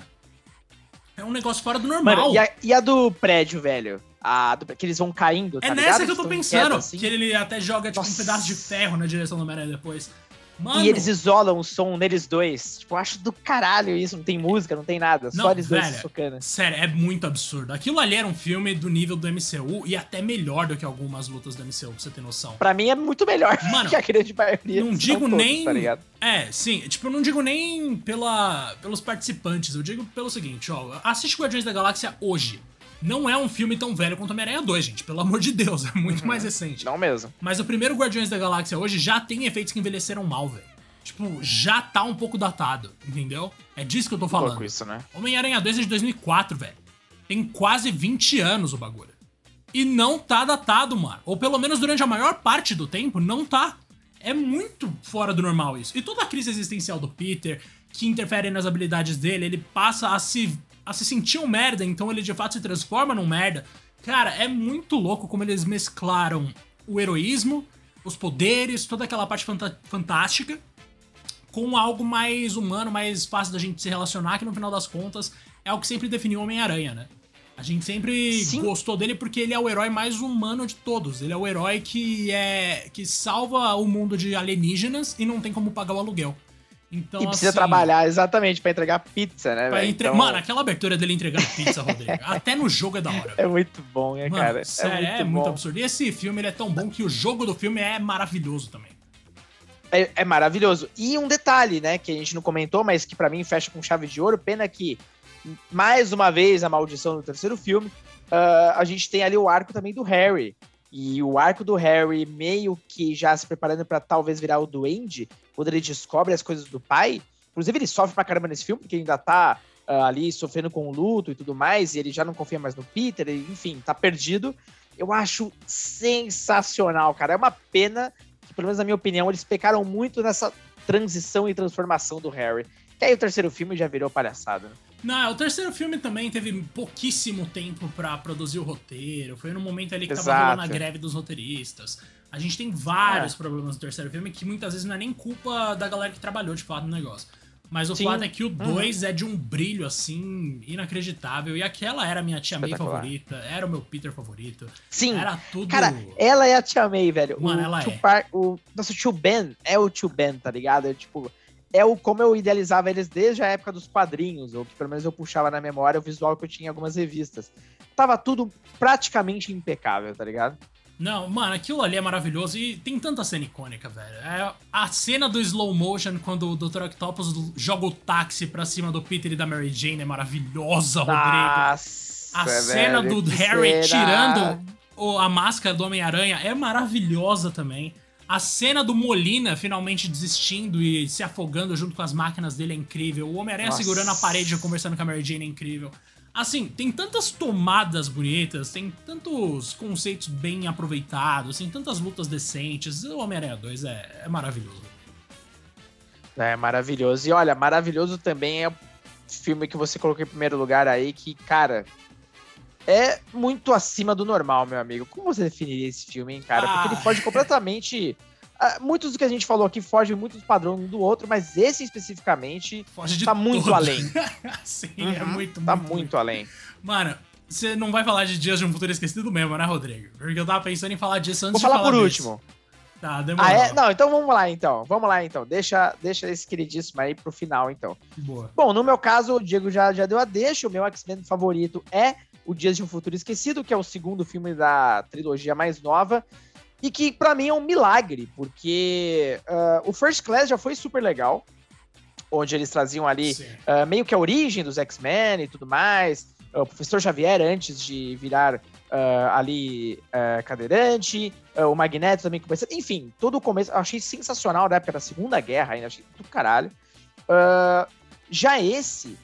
Speaker 1: É um negócio fora do normal. Mano,
Speaker 2: e, a, e, a, do prédio, velho? A do, que eles vão caindo,
Speaker 1: É
Speaker 2: tá
Speaker 1: nessa
Speaker 2: ligado?
Speaker 1: que eu tô pensando. Assim. Que ele até joga, tipo, Nossa. um pedaço de ferro na direção do Homem-Aranha depois.
Speaker 2: Mano. E eles isolam o som neles dois. Tipo, eu acho do caralho isso. Não tem música, não tem nada. Não, só eles velho, dois se socando.
Speaker 1: Sério, é muito absurdo. Aquilo ali era um filme do nível do MCU e até melhor do que algumas lutas do MCU, pra você ter noção.
Speaker 2: Pra mim é muito melhor
Speaker 1: Mano,
Speaker 2: que a grande maioria.
Speaker 1: Não digo todos, nem. Tá? É, sim. Tipo, eu não digo nem pela, pelos participantes. Eu digo pelo seguinte, ó. Assiste Guardiões da Galáxia hoje não é um filme tão velho quanto Homem-Aranha 2, gente. Pelo amor de Deus, é muito uhum, mais recente.
Speaker 2: Não mesmo.
Speaker 1: Mas o primeiro Guardiões da Galáxia hoje já tem efeitos que envelheceram mal, velho tipo, já tá um pouco datado, entendeu? É disso que eu tô falando. Louco
Speaker 2: isso, né?
Speaker 1: Homem-Aranha 2 é de 2004, velho. Tem quase 20 anos o bagulho. E não tá datado, mano. Ou pelo menos durante a maior parte do tempo, não tá. É muito fora do normal isso. E toda a crise existencial do Peter, que interfere nas habilidades dele, ele passa a se, a se sentir um merda, então ele de fato se transforma num merda. Cara, é muito louco como eles mesclaram o heroísmo, os poderes, toda aquela parte fantástica com algo mais humano, mais fácil da gente se relacionar, que no final das contas é o que sempre definiu o Homem-Aranha, né? A gente sempre Sim. gostou dele porque ele é o herói mais humano de todos. Ele é o herói que é que salva o mundo de alienígenas e não tem como pagar o aluguel. Então,
Speaker 2: e precisa assim, trabalhar exatamente para entregar pizza, né, velho?
Speaker 1: Entre... Então... Mano, aquela abertura dele entregando pizza, Rodrigo. até no jogo é da hora.
Speaker 2: É muito bom, né, Mano, cara?
Speaker 1: Sério, é, muito, é muito absurdo. E esse filme ele é tão bom que o jogo do filme é maravilhoso também
Speaker 2: é, é, maravilhoso. E um detalhe, né, que a gente não comentou, mas que para mim fecha com chave de ouro, pena que, mais uma vez, a maldição do terceiro filme, uh, a gente tem ali o arco também do Harry, E o arco do Harry meio que já se preparando para talvez virar o Duende, quando ele descobre as coisas do pai. Inclusive, ele sofre pra caramba nesse filme, porque ainda tá uh, ali sofrendo com o luto e tudo mais, e ele já não confia mais no Peter, e, enfim, tá perdido. Eu acho sensacional, cara. É uma pena que, pelo menos na minha opinião, eles pecaram muito nessa transição e transformação do Harry. Que aí o terceiro filme já virou palhaçada, né?
Speaker 1: Não, o terceiro filme também teve pouquíssimo tempo para produzir o roteiro. Foi no momento ali que
Speaker 2: Exato.
Speaker 1: tava rolando a greve dos roteiristas. A gente tem vários é. problemas no terceiro filme que muitas vezes não é nem culpa da galera que trabalhou de fato no negócio. Mas o Sim. fato é que o 2 uhum. é de um brilho, assim, inacreditável. E aquela era a minha tia May favorita, era o meu Peter favorito.
Speaker 2: Sim.
Speaker 1: Era tudo.
Speaker 2: Cara, ela é a tia May, velho.
Speaker 1: Mano, o ela é.
Speaker 2: Par... O nosso tio Ben é o tio Ben, tá ligado? É tipo. É o como eu idealizava eles desde a época dos quadrinhos, ou que pelo menos eu puxava na memória o visual que eu tinha em algumas revistas. Tava tudo praticamente impecável, tá ligado?
Speaker 1: Não, mano, aquilo ali é maravilhoso e tem tanta cena icônica, velho. É a cena do slow motion quando o Dr. Octopus joga o táxi pra cima do Peter e da Mary Jane é maravilhosa, Rodrigo.
Speaker 2: Nossa,
Speaker 1: a cena
Speaker 2: velho,
Speaker 1: do Harry tirando a máscara do Homem-Aranha é maravilhosa também. A cena do Molina finalmente desistindo e se afogando junto com as máquinas dele é incrível. O Homem-Aranha segurando a parede e conversando com a Mary Jane é incrível. Assim, tem tantas tomadas bonitas, tem tantos conceitos bem aproveitados, tem tantas lutas decentes. O Homem-Aranha 2 é, é maravilhoso.
Speaker 2: É maravilhoso. E olha, maravilhoso também é o filme que você colocou em primeiro lugar aí, que, cara, é muito acima do normal, meu amigo. Como você definiria esse filme, hein, cara? Porque ele ah. foge completamente Uh, muitos do que a gente falou aqui fogem muito do padrão um do outro, mas esse especificamente
Speaker 1: Foge
Speaker 2: tá muito
Speaker 1: tudo.
Speaker 2: além.
Speaker 1: Sim, uhum, é muito,
Speaker 2: Tá
Speaker 1: muito,
Speaker 2: muito além.
Speaker 1: Mano, você não vai falar de Dias de um Futuro Esquecido mesmo, né, Rodrigo? Porque eu tava pensando em falar disso antes
Speaker 2: Vou
Speaker 1: de
Speaker 2: falar por
Speaker 1: desse.
Speaker 2: último.
Speaker 1: Tá, demorou.
Speaker 2: Ah, é? Não, então vamos lá, então. Vamos lá, então. Deixa, deixa esse queridíssimo aí pro final, então.
Speaker 1: Boa.
Speaker 2: Bom, no meu caso, o Diego já, já deu a deixa. O meu X-Men favorito é o Dias de um Futuro Esquecido, que é o segundo filme da trilogia mais nova e que para mim é um milagre, porque uh, o First Class já foi super legal, onde eles traziam ali uh, meio que a origem dos X-Men e tudo mais, o professor Xavier antes de virar uh, ali cadeirante, o Magneto também começou, enfim, todo o começo, eu achei sensacional da época da Segunda Guerra ainda, achei do caralho. já esse,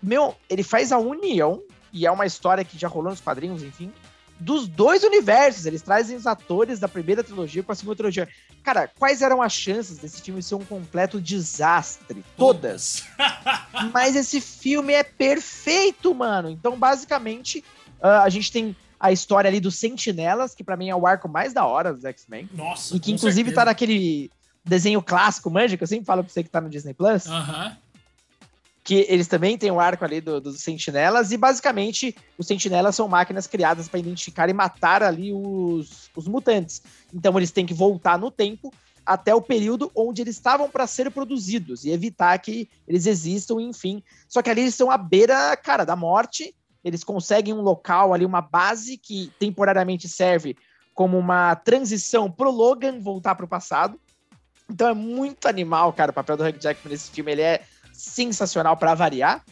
Speaker 2: meu, ele faz a união, e é uma história que já rolou nos quadrinhos, enfim, dos dois universos. Eles trazem os atores da primeira trilogia com a segunda trilogia. Cara, quais eram as chances desse filme ser um completo desastre? Todas. Mas esse filme é perfeito, mano. Então, basicamente, uh, a gente tem a história ali dos Sentinelas, que para mim é o arco mais da hora dos X-Men.
Speaker 1: Nossa,
Speaker 2: E que inclusive
Speaker 1: certeza.
Speaker 2: tá naquele desenho clássico, manja, que eu sempre falo pra você que tá no Disney Plus.
Speaker 1: Aham.
Speaker 2: Que eles também têm o arco ali do- dos sentinelas, e basicamente os sentinelas são máquinas criadas para identificar e matar ali os, os mutantes. Então eles têm que voltar no tempo até o período onde eles estavam para ser produzidos e evitar que eles existam, enfim. Só que ali eles estão à beira, cara, da morte. Eles conseguem um local ali, uma base que temporariamente serve como uma transição pro Logan voltar pro passado. Então é muito animal, cara, o papel do Hugh Jackman nesse filme. Ele é sensacional para variar.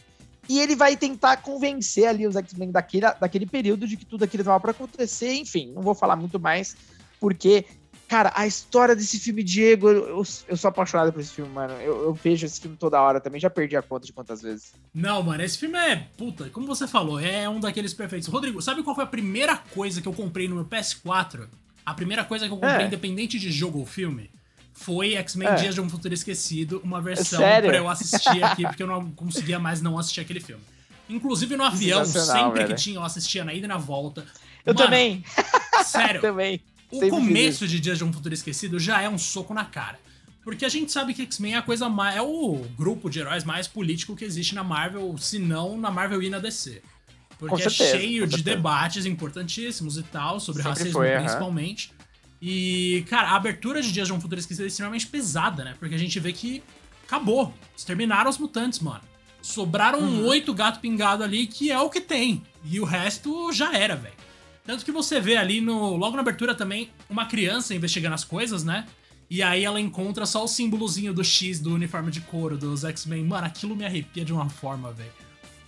Speaker 2: E ele vai tentar convencer ali os X-Men daquele, daquele período de que tudo aquilo estava para acontecer. Enfim, não vou falar muito mais, porque, cara, a história desse filme, Diego, eu, eu, eu sou apaixonado por esse filme, mano. Eu, eu vejo esse filme toda hora também, já perdi a conta de quantas vezes.
Speaker 1: Não, mano, esse filme é. Puta, como você falou, é um daqueles perfeitos. Rodrigo, sabe qual foi a primeira coisa que eu comprei no meu PS4? A primeira coisa que eu comprei,
Speaker 2: É.
Speaker 1: independente de jogo ou filme, foi X-Men
Speaker 2: É.
Speaker 1: Dias de um Futuro Esquecido, uma versão
Speaker 2: Sério?
Speaker 1: pra eu assistir aqui, porque eu não conseguia mais não assistir aquele filme. Inclusive no avião, sempre
Speaker 2: velho.
Speaker 1: que tinha, eu assistia na ida e na volta.
Speaker 2: Eu
Speaker 1: Mano,
Speaker 2: também,
Speaker 1: Sério,
Speaker 2: também.
Speaker 1: o
Speaker 2: Sempre
Speaker 1: começo de Dias de um Futuro Esquecido já é um soco na cara. Porque a gente sabe que X-Men é a coisa mais. É o grupo de heróis mais político que existe na Marvel, se não na Marvel e na DC. Porque
Speaker 2: Com certeza,
Speaker 1: é cheio de debates importantíssimos e tal, sobre
Speaker 2: Sempre
Speaker 1: racismo
Speaker 2: foi,
Speaker 1: principalmente. E, cara, a abertura de Dias de um Futuro Esquecido é extremamente pesada, né? Porque a gente vê que acabou. Exterminaram os mutantes, mano. Sobraram
Speaker 2: Uhum.
Speaker 1: oito gato pingado ali, que é o que tem. E o resto já era, velho. Tanto que você vê ali no. Logo na abertura também, uma criança investigando as coisas, né? E aí ela encontra só o símbolozinho do X do uniforme de couro dos X-Men. Mano, aquilo me arrepia de uma forma, velho.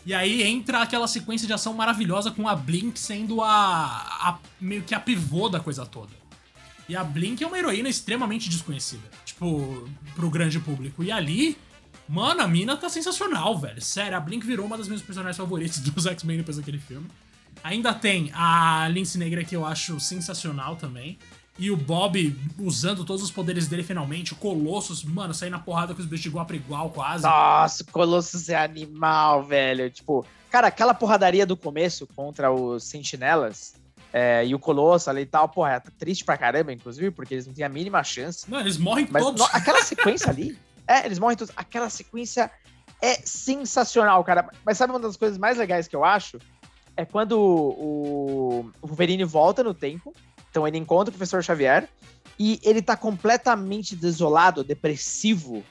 Speaker 1: E aí entra aquela sequência de ação maravilhosa com a Blink sendo a, a meio que a pivô da coisa toda. E a Blink é uma heroína extremamente desconhecida, tipo, pro grande público. E ali, mano, a mina tá sensacional, velho. Sério, a Blink virou uma das minhas personagens favoritas dos X-Men depois daquele filme. Ainda tem a Lince Negra que eu acho sensacional também. E o Bob usando todos os poderes dele finalmente. O Colossus, mano, saindo na porrada com os bichos de igual pra igual quase.
Speaker 2: Nossa, o Colossus é animal, velho. Tipo, cara, aquela porradaria do começo contra os sentinelas é, e o Colosso ali e tal, porra, é triste pra caramba, inclusive, porque eles não têm a mínima chance.
Speaker 1: Não, eles morrem
Speaker 2: Mas
Speaker 1: todos.
Speaker 2: no- aquela sequência ali, é, eles morrem todos. Aquela sequência é sensacional, cara. Mas sabe uma das coisas mais legais que eu acho? É quando o, o Wolverine volta no tempo. Então ele encontra o professor Xavier e ele tá completamente desolado, depressivo,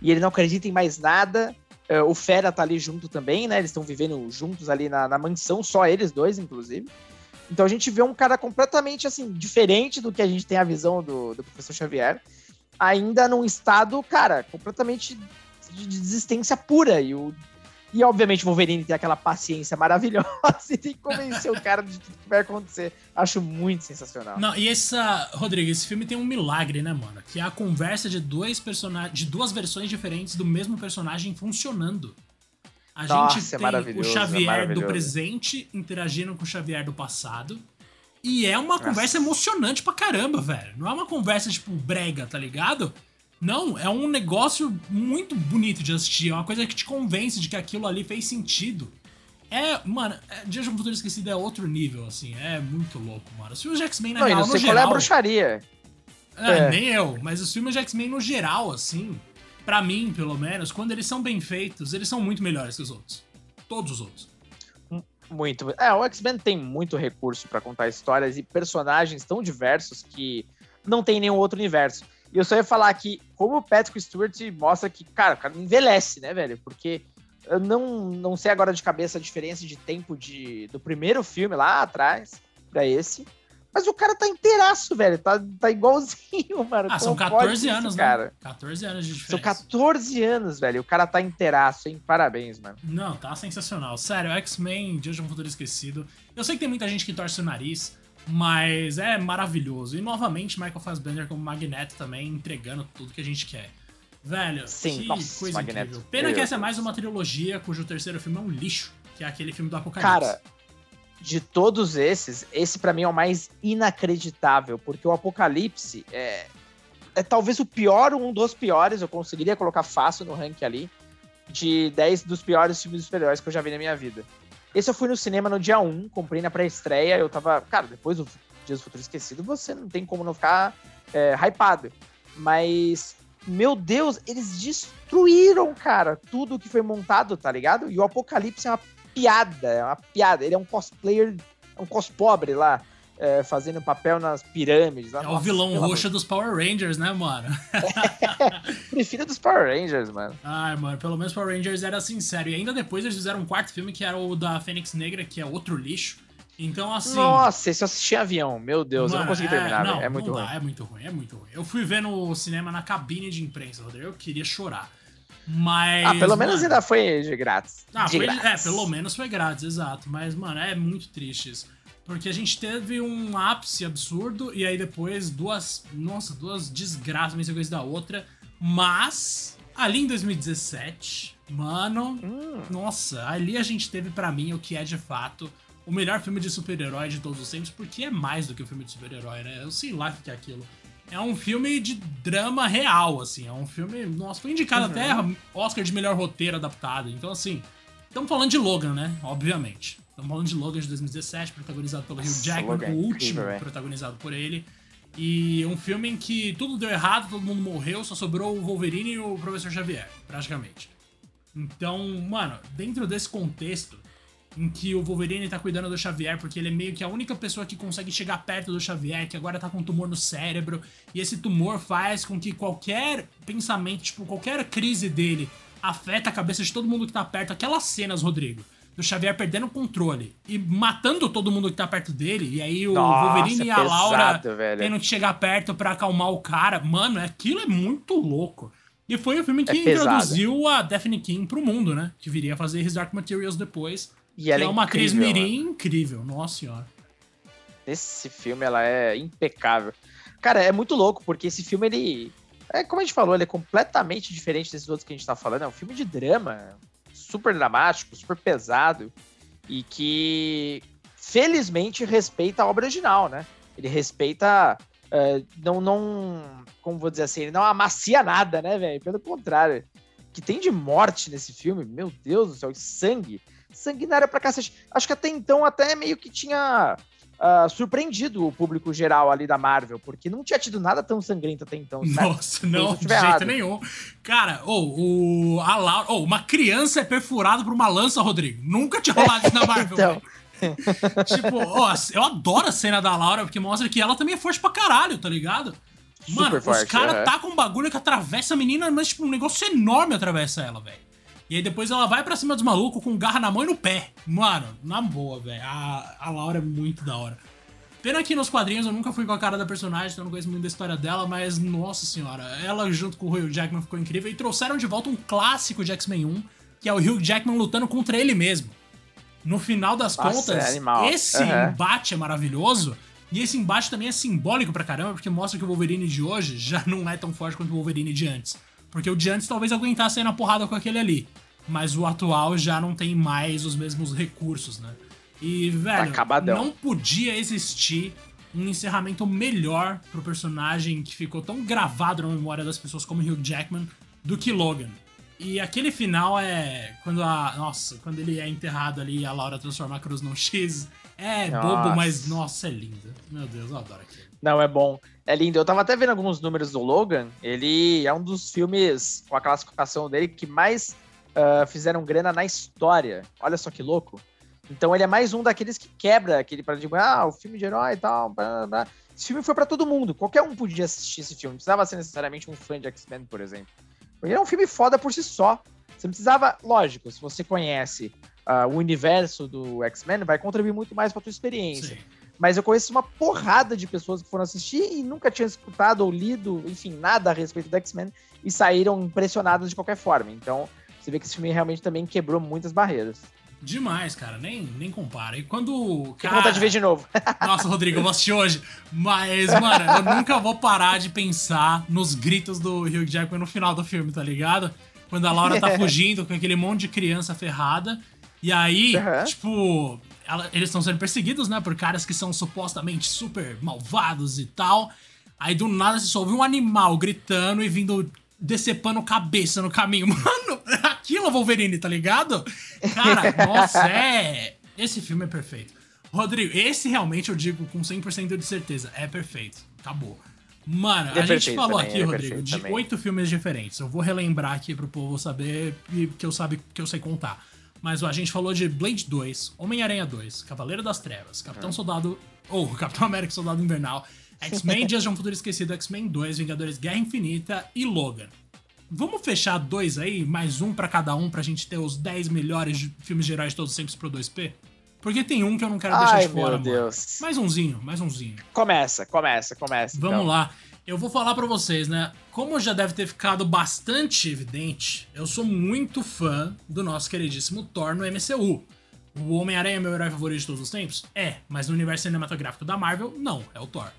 Speaker 2: e ele não acredita em mais nada. É, o Fera tá ali junto também, né? Eles estão vivendo juntos ali na, na mansão, só eles dois, inclusive. Então a gente vê um cara completamente assim, diferente do que a gente tem a visão do, do professor Xavier, ainda num estado, cara, completamente de desistência pura. E, o, e obviamente o Wolverine tem aquela paciência maravilhosa e tem que convencer o cara de tudo que vai acontecer. Acho muito sensacional.
Speaker 1: Não, e essa, Rodrigo, esse filme tem um milagre, né, mano? Que é a conversa de dois personagens, de duas versões diferentes do mesmo personagem funcionando. A
Speaker 2: Nossa,
Speaker 1: gente
Speaker 2: é
Speaker 1: tem
Speaker 2: maravilhoso,
Speaker 1: o
Speaker 2: é
Speaker 1: Xavier do
Speaker 2: maravilhoso.
Speaker 1: presente interagindo com o Xavier do passado. E é uma
Speaker 2: Nossa.
Speaker 1: conversa emocionante pra caramba, velho. Não é uma conversa, tipo, brega, tá ligado? Não, é um negócio muito bonito de assistir. É uma coisa que te convence de que aquilo ali fez sentido. É, mano, é, Dia de um Futuro Esquecido é outro nível, assim. É muito louco, mano. Os filmes de X-Men, na
Speaker 2: Não,
Speaker 1: real,
Speaker 2: não
Speaker 1: no
Speaker 2: sei qual é a
Speaker 1: geral...
Speaker 2: bruxaria.
Speaker 1: É,
Speaker 2: É.
Speaker 1: nem eu, mas os filmes de X-Men no geral, assim, pra mim, pelo menos, quando eles são bem feitos, eles são muito melhores que os outros. Todos os outros.
Speaker 2: Muito. É, o X-Men tem muito recurso pra contar histórias e personagens tão diversos que não tem nenhum outro universo. E eu só ia falar que, como o Patrick Stewart mostra que, cara, o cara envelhece, né, velho? Porque eu não, não sei agora de cabeça a diferença de tempo de, do primeiro filme lá atrás pra esse. Mas o cara tá inteiraço, velho. Tá, tá igualzinho, mano.
Speaker 1: Ah, são
Speaker 2: Como pode
Speaker 1: 14
Speaker 2: isso,
Speaker 1: anos,
Speaker 2: cara?
Speaker 1: né? 14 anos de
Speaker 2: São
Speaker 1: diferença.
Speaker 2: 14 anos, velho. O cara tá inteiraço, hein? Parabéns, mano.
Speaker 1: Não, tá sensacional. Sério, X-Men, Dia de um Futuro Esquecido. Eu sei que tem muita gente que torce o nariz, mas é maravilhoso. E novamente, Michael Fassbender como Magneto também, entregando tudo que a gente quer. Velho,
Speaker 2: Sim,
Speaker 1: que
Speaker 2: nossa,
Speaker 1: coisa
Speaker 2: Magneto.
Speaker 1: incrível. Pena que
Speaker 2: Meu
Speaker 1: essa é mais uma trilogia cujo terceiro filme é um lixo, que é aquele filme do Apocalipse.
Speaker 2: Cara, de todos esses, esse pra mim é o mais inacreditável, porque o Apocalipse é, é talvez o pior, um dos piores, eu conseguiria colocar fácil no ranking ali, de 10 dos piores filmes de super-heróis que eu já vi na minha vida. Esse eu fui no cinema no dia 1, comprei na pré-estreia, eu tava. Cara, depois do Dias do Futuro Esquecido, você não tem como não ficar é, hypado. Mas, meu Deus, eles destruíram, cara, tudo que foi montado, tá ligado? E o Apocalipse é uma piada, é uma piada. Ele é um cosplayer, é um cospobre lá, é, fazendo papel nas pirâmides. lá.
Speaker 1: É o
Speaker 2: Nossa,
Speaker 1: vilão
Speaker 2: pelo amor
Speaker 1: roxo dos Power Rangers, né, mano?
Speaker 2: Prefiro dos Power Rangers, mano.
Speaker 1: Ai, mano, pelo menos Power Rangers era sincero. E ainda depois eles fizeram um quarto filme que era o da Fênix Negra, que é outro lixo. Então, assim.
Speaker 2: Nossa, esse eu assisti avião. Meu Deus, eu não
Speaker 1: mano,
Speaker 2: consegui terminar,
Speaker 1: não,
Speaker 2: velho. É muito
Speaker 1: não
Speaker 2: ruim.
Speaker 1: dá, é muito ruim, é muito ruim. Eu fui ver no cinema na cabine de imprensa, Rodrigo. Eu queria chorar. Mas.
Speaker 2: Ah, pelo menos
Speaker 1: mano,
Speaker 2: ainda foi de grátis.
Speaker 1: Ah,
Speaker 2: de
Speaker 1: foi-
Speaker 2: grátis.
Speaker 1: é, pelo menos foi grátis, exato. Mas, mano, é muito triste isso. Porque a gente teve um ápice absurdo e aí depois duas. Nossa, duas desgraças, uma sequência da outra. Mas, ali em 2017, mano.
Speaker 2: Hum,
Speaker 1: Nossa, ali a gente teve pra mim o que é de fato o melhor filme de super-herói de todos os tempos, porque é mais do que um filme de super-herói, né? Eu sei lá o que é aquilo. É um filme de drama real, assim. É um filme. Nossa, foi indicado até Oscar de melhor roteiro adaptado. Então, assim. Estamos falando de Logan, né? Obviamente. Estamos falando de Logan de 2017, protagonizado pelo Hugh Jackman,
Speaker 2: é
Speaker 1: o último protagonizado por ele. E um filme em que tudo deu errado, todo mundo morreu, só sobrou o Wolverine e o Professor Xavier, praticamente. Então, mano, dentro desse contexto, em que o Wolverine tá cuidando do Xavier, porque ele é meio que a única pessoa que consegue chegar perto do Xavier, que agora tá com um tumor no cérebro, e esse tumor faz com que qualquer pensamento, tipo, qualquer crise dele afeta a cabeça de todo mundo que tá perto. Aquelas cenas, Rodrigo, do Xavier perdendo o controle e matando todo mundo que tá perto dele, e aí o
Speaker 2: Nossa,
Speaker 1: Wolverine e a
Speaker 2: pesado,
Speaker 1: Laura
Speaker 2: velho.
Speaker 1: tendo que chegar perto pra acalmar o cara. Mano, aquilo é muito louco. E foi o filme que é introduziu a Daphne King pro mundo, né? Que viria a fazer His Dark Materials depois. E ela é, é uma atriz mirim incrível, nossa senhora.
Speaker 2: Esse filme, ela é impecável. Cara, é muito louco, porque esse filme, ele... É como a gente falou, ele é completamente diferente desses outros que a gente tá falando. É um filme de drama, super dramático, super pesado. E que, felizmente, respeita a obra original, né? Ele respeita... Uh, não, não... Como vou dizer assim? Ele não amacia nada, né, velho? Pelo contrário. que tem de morte nesse filme, meu Deus do céu, sangue sanguinária pra cacete. Acho que até então até meio que tinha uh, surpreendido o público geral ali da Marvel, porque não tinha tido nada tão sangrento até então.
Speaker 1: Nossa, não, de errado. jeito nenhum. Cara, oh, o, a Laura, oh, uma criança é perfurada por uma lança, Rodrigo. Nunca tinha rolado isso na Marvel. então. tipo, oh, eu adoro a cena da Laura, porque mostra que ela também é forte pra caralho, tá ligado? Mano, Super os caras é. tá com um bagulho que atravessa a menina, mas tipo, um negócio enorme atravessa ela, velho. E aí depois ela vai pra cima dos malucos com garra na mão e no pé. Mano, na boa, velho. A, a Laura é muito da hora. Pena que nos quadrinhos eu nunca fui com a cara da personagem, então eu não conheço muito da história dela, mas nossa senhora, ela junto com o Hugh Jackman ficou incrível e trouxeram de volta um clássico de X-Men 1, que é o Hugh Jackman lutando contra ele mesmo. No final das nossa, contas, é esse uhum. embate é maravilhoso. E esse embate também é simbólico pra caramba, porque mostra que o Wolverine de hoje já não é tão forte quanto o Wolverine de antes. Porque o de antes talvez aguentasse sair na porrada com aquele ali mas o atual já não tem mais os mesmos recursos, né? E, velho, tá não podia existir um encerramento melhor pro personagem que ficou tão gravado na memória das pessoas como Hugh Jackman do que Logan. E aquele final é quando a. Nossa, quando ele é enterrado ali e a Laura transforma a cruz num X. É nossa. bobo, mas nossa, é lindo. Meu Deus, eu adoro aquilo.
Speaker 2: Não, é bom. É lindo. Eu tava até vendo alguns números do Logan. Ele é um dos filmes com a classificação dele que mais uh, fizeram grana na história. Olha só que louco. Então ele é mais um daqueles que quebra aquele paradigma, ah, o filme de herói e tal. Blá, blá. Esse filme foi para todo mundo. Qualquer um podia assistir esse filme. Não precisava ser necessariamente um fã de X-Men, por exemplo. Porque é um filme foda por si só. Você não precisava, lógico, se você conhece uh, o universo do X-Men, vai contribuir muito mais para tua experiência. Sim. Mas eu conheço uma porrada de pessoas que foram assistir e nunca tinham escutado ou lido, enfim, nada a respeito do X-Men e saíram impressionadas de qualquer forma. Então, você vê que esse filme realmente também quebrou muitas barreiras.
Speaker 1: Demais, cara, nem, nem compara. E quando.
Speaker 2: Cara... vontade de ver de novo.
Speaker 1: Nossa, Rodrigo, eu vou assistir hoje. Mas, mano, eu nunca vou parar de pensar nos gritos do Hugh Jackman no final do filme, tá ligado? Quando a Laura tá fugindo com aquele monte de criança ferrada. E aí, uhum. tipo, ela, eles estão sendo perseguidos, né, por caras que são supostamente super malvados e tal. Aí do nada se ouve um animal gritando e vindo decepando cabeça no caminho. Mano, aquilo é Wolverine, tá ligado? Cara, nossa, é. Esse filme é perfeito. Rodrigo, esse realmente eu digo com 100% de certeza, é perfeito. Acabou. Mano, é a gente falou também, aqui, é Rodrigo, de oito filmes diferentes. Eu vou relembrar aqui pro povo saber que eu sabe que eu sei contar. Mas ó, a gente falou de Blade 2, Homem-Aranha 2, Cavaleiro das Trevas, Capitão hum. Soldado. Ou oh, Capitão América Soldado Invernal, X-Men Dias de um Futuro Esquecido, X-Men 2, Vingadores Guerra Infinita e Logan. Vamos fechar dois aí, mais um para cada um, pra gente ter os 10 melhores filmes de heróis todos sempre pro 2P? Porque tem um que eu não quero deixar Ai, de fora, meu Deus. Mais umzinho, mais umzinho.
Speaker 2: Começa, começa, começa.
Speaker 1: Vamos então. lá. Eu vou falar para vocês, né? Como já deve ter ficado bastante evidente, eu sou muito fã do nosso queridíssimo Thor no MCU. O Homem-Aranha é meu herói favorito de todos os tempos? É, mas no universo cinematográfico da Marvel, não, é o Thor.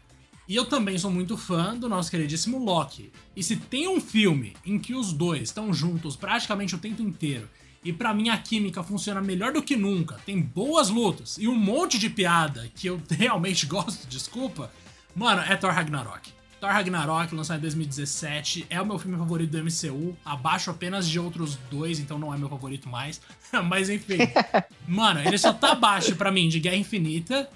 Speaker 1: E eu também sou muito fã do nosso queridíssimo Loki. E se tem um filme em que os dois estão juntos praticamente o tempo inteiro, e para mim a química funciona melhor do que nunca, tem boas lutas e um monte de piada que eu realmente gosto, desculpa, mano, é Thor Ragnarok. Thor Ragnarok, lançado em 2017, é o meu filme favorito do MCU, abaixo apenas de outros dois, então não é meu favorito mais. Mas enfim, mano, ele só tá abaixo para mim de Guerra Infinita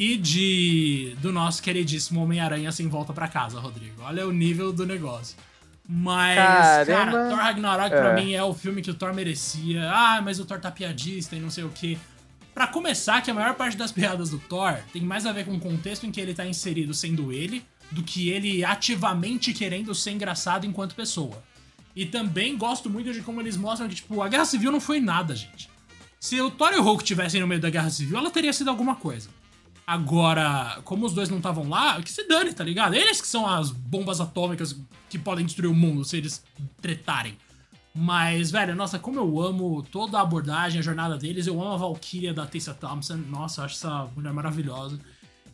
Speaker 1: e de do nosso queridíssimo Homem-Aranha sem volta para casa, Rodrigo. Olha o nível do negócio. Mas, Caramba. cara, Thor Ragnarok é. pra mim é o filme que o Thor merecia. Ah, mas o Thor tá piadista e não sei o que. Para começar, que a maior parte das piadas do Thor tem mais a ver com o contexto em que ele tá inserido sendo ele, do que ele ativamente querendo ser engraçado enquanto pessoa. E também gosto muito de como eles mostram que, tipo, a Guerra Civil não foi nada, gente. Se o Thor e o Hulk tivessem no meio da Guerra Civil, ela teria sido alguma coisa. Agora, como os dois não estavam lá, que se dane, tá ligado? Eles que são as bombas atômicas que podem destruir o mundo se eles tretarem. Mas, velho, nossa, como eu amo toda a abordagem, a jornada deles. Eu amo a Valkyria da Tessa Thompson. Nossa, eu acho essa mulher maravilhosa.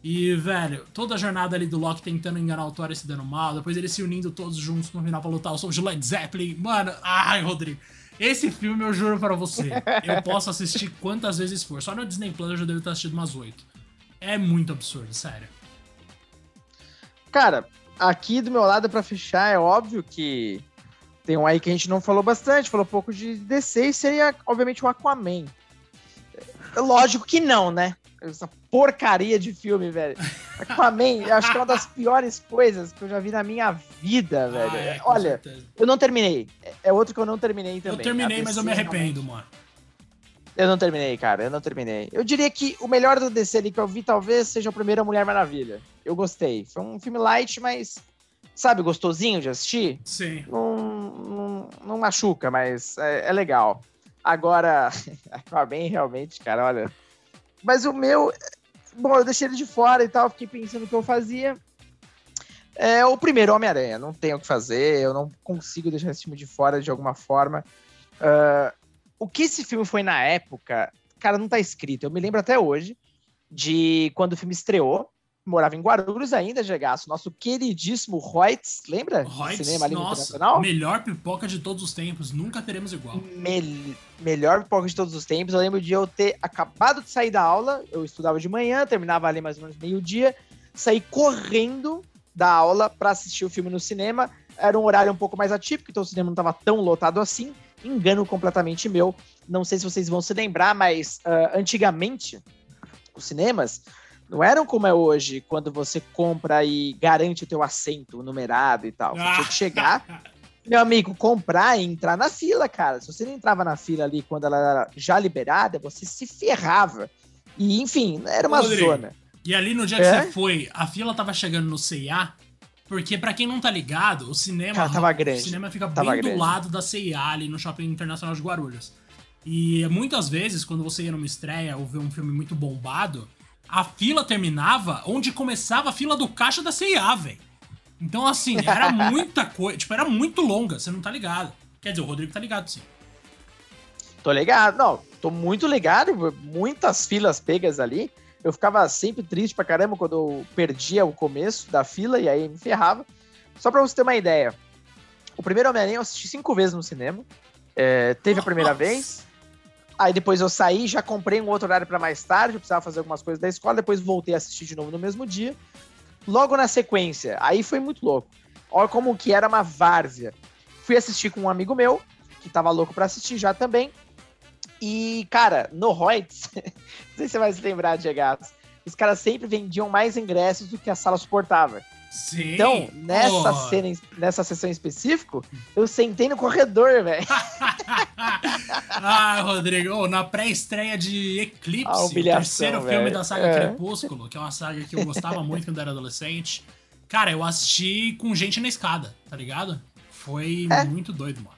Speaker 1: E, velho, toda a jornada ali do Loki tentando enganar o Thor e se dando mal. Depois eles se unindo todos juntos no final pra lutar o som de Led Zeppelin. Mano, ai, Rodrigo. Esse filme eu juro para você. Eu posso assistir quantas vezes for. Só no Disney Plus eu já devo ter assistido umas oito. É muito absurdo, sério.
Speaker 2: Cara, aqui do meu lado, para fechar, é óbvio que tem um aí que a gente não falou bastante, falou pouco de DC, e seria, obviamente, o Aquaman. É lógico que não, né? Essa porcaria de filme, velho. Aquaman, eu acho que é uma das piores coisas que eu já vi na minha vida, velho. Ah, é, Olha, certeza. eu não terminei. É outro que eu não terminei também.
Speaker 1: Eu terminei, mas eu me arrependo, realmente. mano.
Speaker 2: Eu não terminei, cara. Eu não terminei. Eu diria que o melhor do DC ali que eu vi talvez seja a primeira Mulher Maravilha. Eu gostei. Foi um filme light, mas, sabe, gostosinho de assistir?
Speaker 1: Sim.
Speaker 2: Não, não, não machuca, mas é, é legal. Agora, bem realmente, cara, olha. Mas o meu. Bom, eu deixei ele de fora e tal, fiquei pensando o que eu fazia. É o primeiro Homem-Aranha, não tenho o que fazer, eu não consigo deixar esse filme de fora de alguma forma. Uh, o que esse filme foi na época, cara, não tá escrito. Eu me lembro até hoje de quando o filme estreou. Morava em Guarulhos ainda, Gegaço. Nosso queridíssimo Reutz, lembra?
Speaker 1: Reutz, Cinema ali nossa, melhor pipoca de todos os tempos. Nunca teremos igual.
Speaker 2: Me melhor pipoca de todos os tempos. Eu lembro de eu ter acabado de sair da aula. Eu estudava de manhã, terminava ali mais ou menos meio-dia. Saí correndo da aula para assistir o filme no cinema. Era um horário um pouco mais atípico, então o cinema não estava tão lotado assim engano completamente meu. Não sei se vocês vão se lembrar, mas uh, antigamente os cinemas não eram como é hoje, quando você compra e garante o teu assento numerado e tal. Você tinha que chegar, meu amigo, comprar e entrar na fila, cara. Se você não entrava na fila ali quando ela era já liberada, você se ferrava. E, enfim, era uma Rodrigo, zona.
Speaker 1: E ali no dia que é? você foi, a fila tava chegando no CIA porque, para quem não tá ligado, o cinema.
Speaker 2: Cara, tava grande.
Speaker 1: O cinema fica tava bem grande. do lado da CIA ali no Shopping Internacional de Guarulhos. E muitas vezes, quando você ia numa estreia ou ver um filme muito bombado, a fila terminava onde começava a fila do caixa da CIA, velho. Então, assim, era muita coisa. Tipo, era muito longa, você não tá ligado. Quer dizer, o Rodrigo tá ligado, sim.
Speaker 2: Tô ligado, não, tô muito ligado. Muitas filas pegas ali. Eu ficava sempre triste pra caramba quando eu perdia o começo da fila e aí me ferrava. Só pra você ter uma ideia. O primeiro Homem-Aranha eu assisti cinco vezes no cinema. É, teve a primeira vez. Aí depois eu saí, já comprei um outro horário para mais tarde, eu precisava fazer algumas coisas da escola, depois voltei a assistir de novo no mesmo dia. Logo na sequência, aí foi muito louco. Olha como que era uma várzea. Fui assistir com um amigo meu, que tava louco para assistir já também. E, cara, no Reutz, não sei se você vai se lembrar, Diego, os caras sempre vendiam mais ingressos do que a sala suportava.
Speaker 1: Sim.
Speaker 2: Então, nessa, oh. cena, nessa sessão específico, eu sentei no corredor, velho.
Speaker 1: ah, Rodrigo, oh, na pré-estreia de Eclipse, o terceiro véio. filme da saga é. Crepúsculo, que é uma saga que eu gostava muito quando era adolescente. Cara, eu assisti com gente na escada, tá ligado? Foi é. muito doido, mano.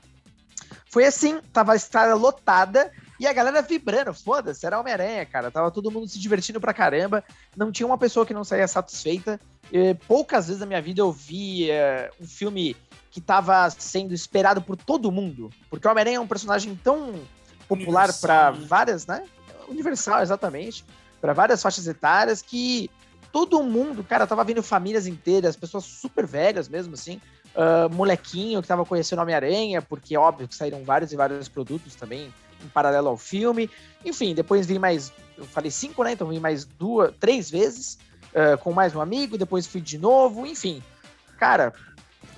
Speaker 2: Foi assim, tava a estrada lotada e a galera vibrando, foda-se, era Homem-Aranha, cara. Tava todo mundo se divertindo pra caramba. Não tinha uma pessoa que não saía satisfeita. E, poucas vezes na minha vida eu vi uh, um filme que tava sendo esperado por todo mundo. Porque o Homem-Aranha é um personagem tão popular para né? várias, né? Universal, exatamente. para várias faixas etárias que todo mundo, cara, tava vendo famílias inteiras, pessoas super velhas mesmo, assim. Uh, molequinho que tava conhecendo Homem-Aranha, porque óbvio que saíram vários e vários produtos também em paralelo ao filme. Enfim, depois vi mais, eu falei cinco, né? Então vi mais duas, três vezes uh, com mais um amigo, depois fui de novo, enfim. Cara,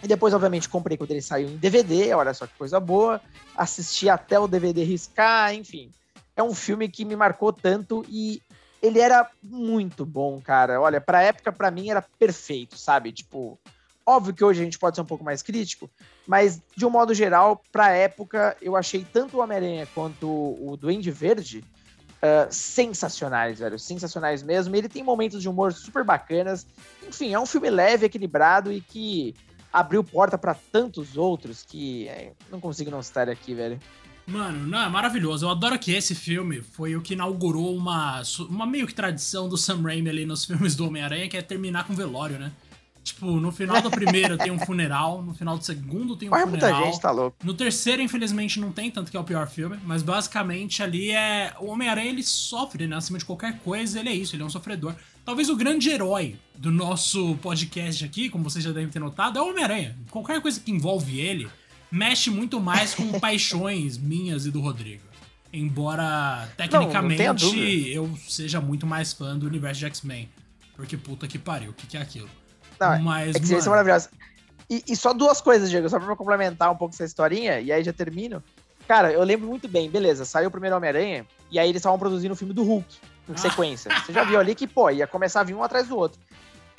Speaker 2: e depois, obviamente, comprei quando ele saiu em DVD, olha só que coisa boa. Assisti até o DVD riscar, enfim. É um filme que me marcou tanto e ele era muito bom, cara. Olha, pra época, para mim, era perfeito, sabe? Tipo, Óbvio que hoje a gente pode ser um pouco mais crítico, mas de um modo geral, pra época, eu achei tanto o Homem-Aranha quanto o Duende Verde uh, sensacionais, velho. Sensacionais mesmo. Ele tem momentos de humor super bacanas. Enfim, é um filme leve, equilibrado e que abriu porta para tantos outros que é, não consigo não citar aqui, velho.
Speaker 1: Mano, não, é maravilhoso. Eu adoro que esse filme foi o que inaugurou uma, uma meio que tradição do Sam Raimi ali nos filmes do Homem-Aranha, que é terminar com velório, né? Tipo, no final do primeiro tem um funeral, no final do segundo tem um
Speaker 2: Olha,
Speaker 1: funeral.
Speaker 2: muita gente, tá louco.
Speaker 1: No terceiro, infelizmente, não tem, tanto que é o pior filme, mas basicamente ali é. O Homem-Aranha ele sofre, né? Acima de qualquer coisa, ele é isso, ele é um sofredor. Talvez o grande herói do nosso podcast aqui, como vocês já devem ter notado, é o Homem-Aranha. Qualquer coisa que envolve ele mexe muito mais com paixões minhas e do Rodrigo. Embora, tecnicamente,
Speaker 2: não, não
Speaker 1: eu seja muito mais fã do universo de X-Men. Porque puta que pariu, o que, que é aquilo?
Speaker 2: Não,
Speaker 1: Mas,
Speaker 2: é que
Speaker 1: mano,
Speaker 2: é maravilhosa. E, e só duas coisas, Diego, só pra complementar um pouco essa historinha, e aí já termino. Cara, eu lembro muito bem, beleza, saiu o primeiro Homem-Aranha, e aí eles estavam produzindo o filme do Hulk, em
Speaker 1: Ah.
Speaker 2: sequência. Você já viu ali que, pô, ia começar a vir um atrás do outro.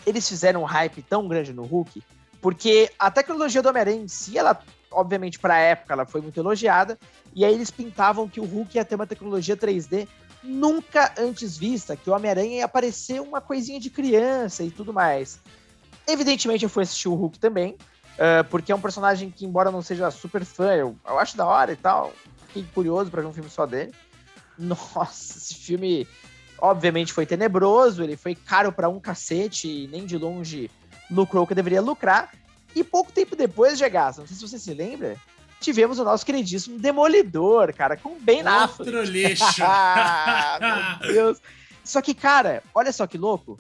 Speaker 2: Eles fizeram um hype tão grande no Hulk, porque a tecnologia do Homem-Aranha em si, ela, obviamente, pra época, ela foi muito elogiada, e aí eles pintavam que o Hulk ia ter uma tecnologia 3D nunca antes vista, que o Homem-Aranha ia parecer uma coisinha de criança e tudo mais. Evidentemente, eu fui assistir o Hulk também, eh, porque é um personagem que, embora eu não seja super fã, eu, eu acho da hora e tal. Fiquei curioso pra ver um filme só dele. Nossa, esse filme, obviamente, foi tenebroso, ele foi caro pra um cacete e nem de longe lucrou o que deveria lucrar. E pouco tempo depois, Gegaça, não sei se você se lembra, tivemos o nosso queridíssimo Demolidor, cara, com Ben Affleck.
Speaker 1: Outro lixo.
Speaker 2: Meu Deus. Só que, cara, olha só que louco.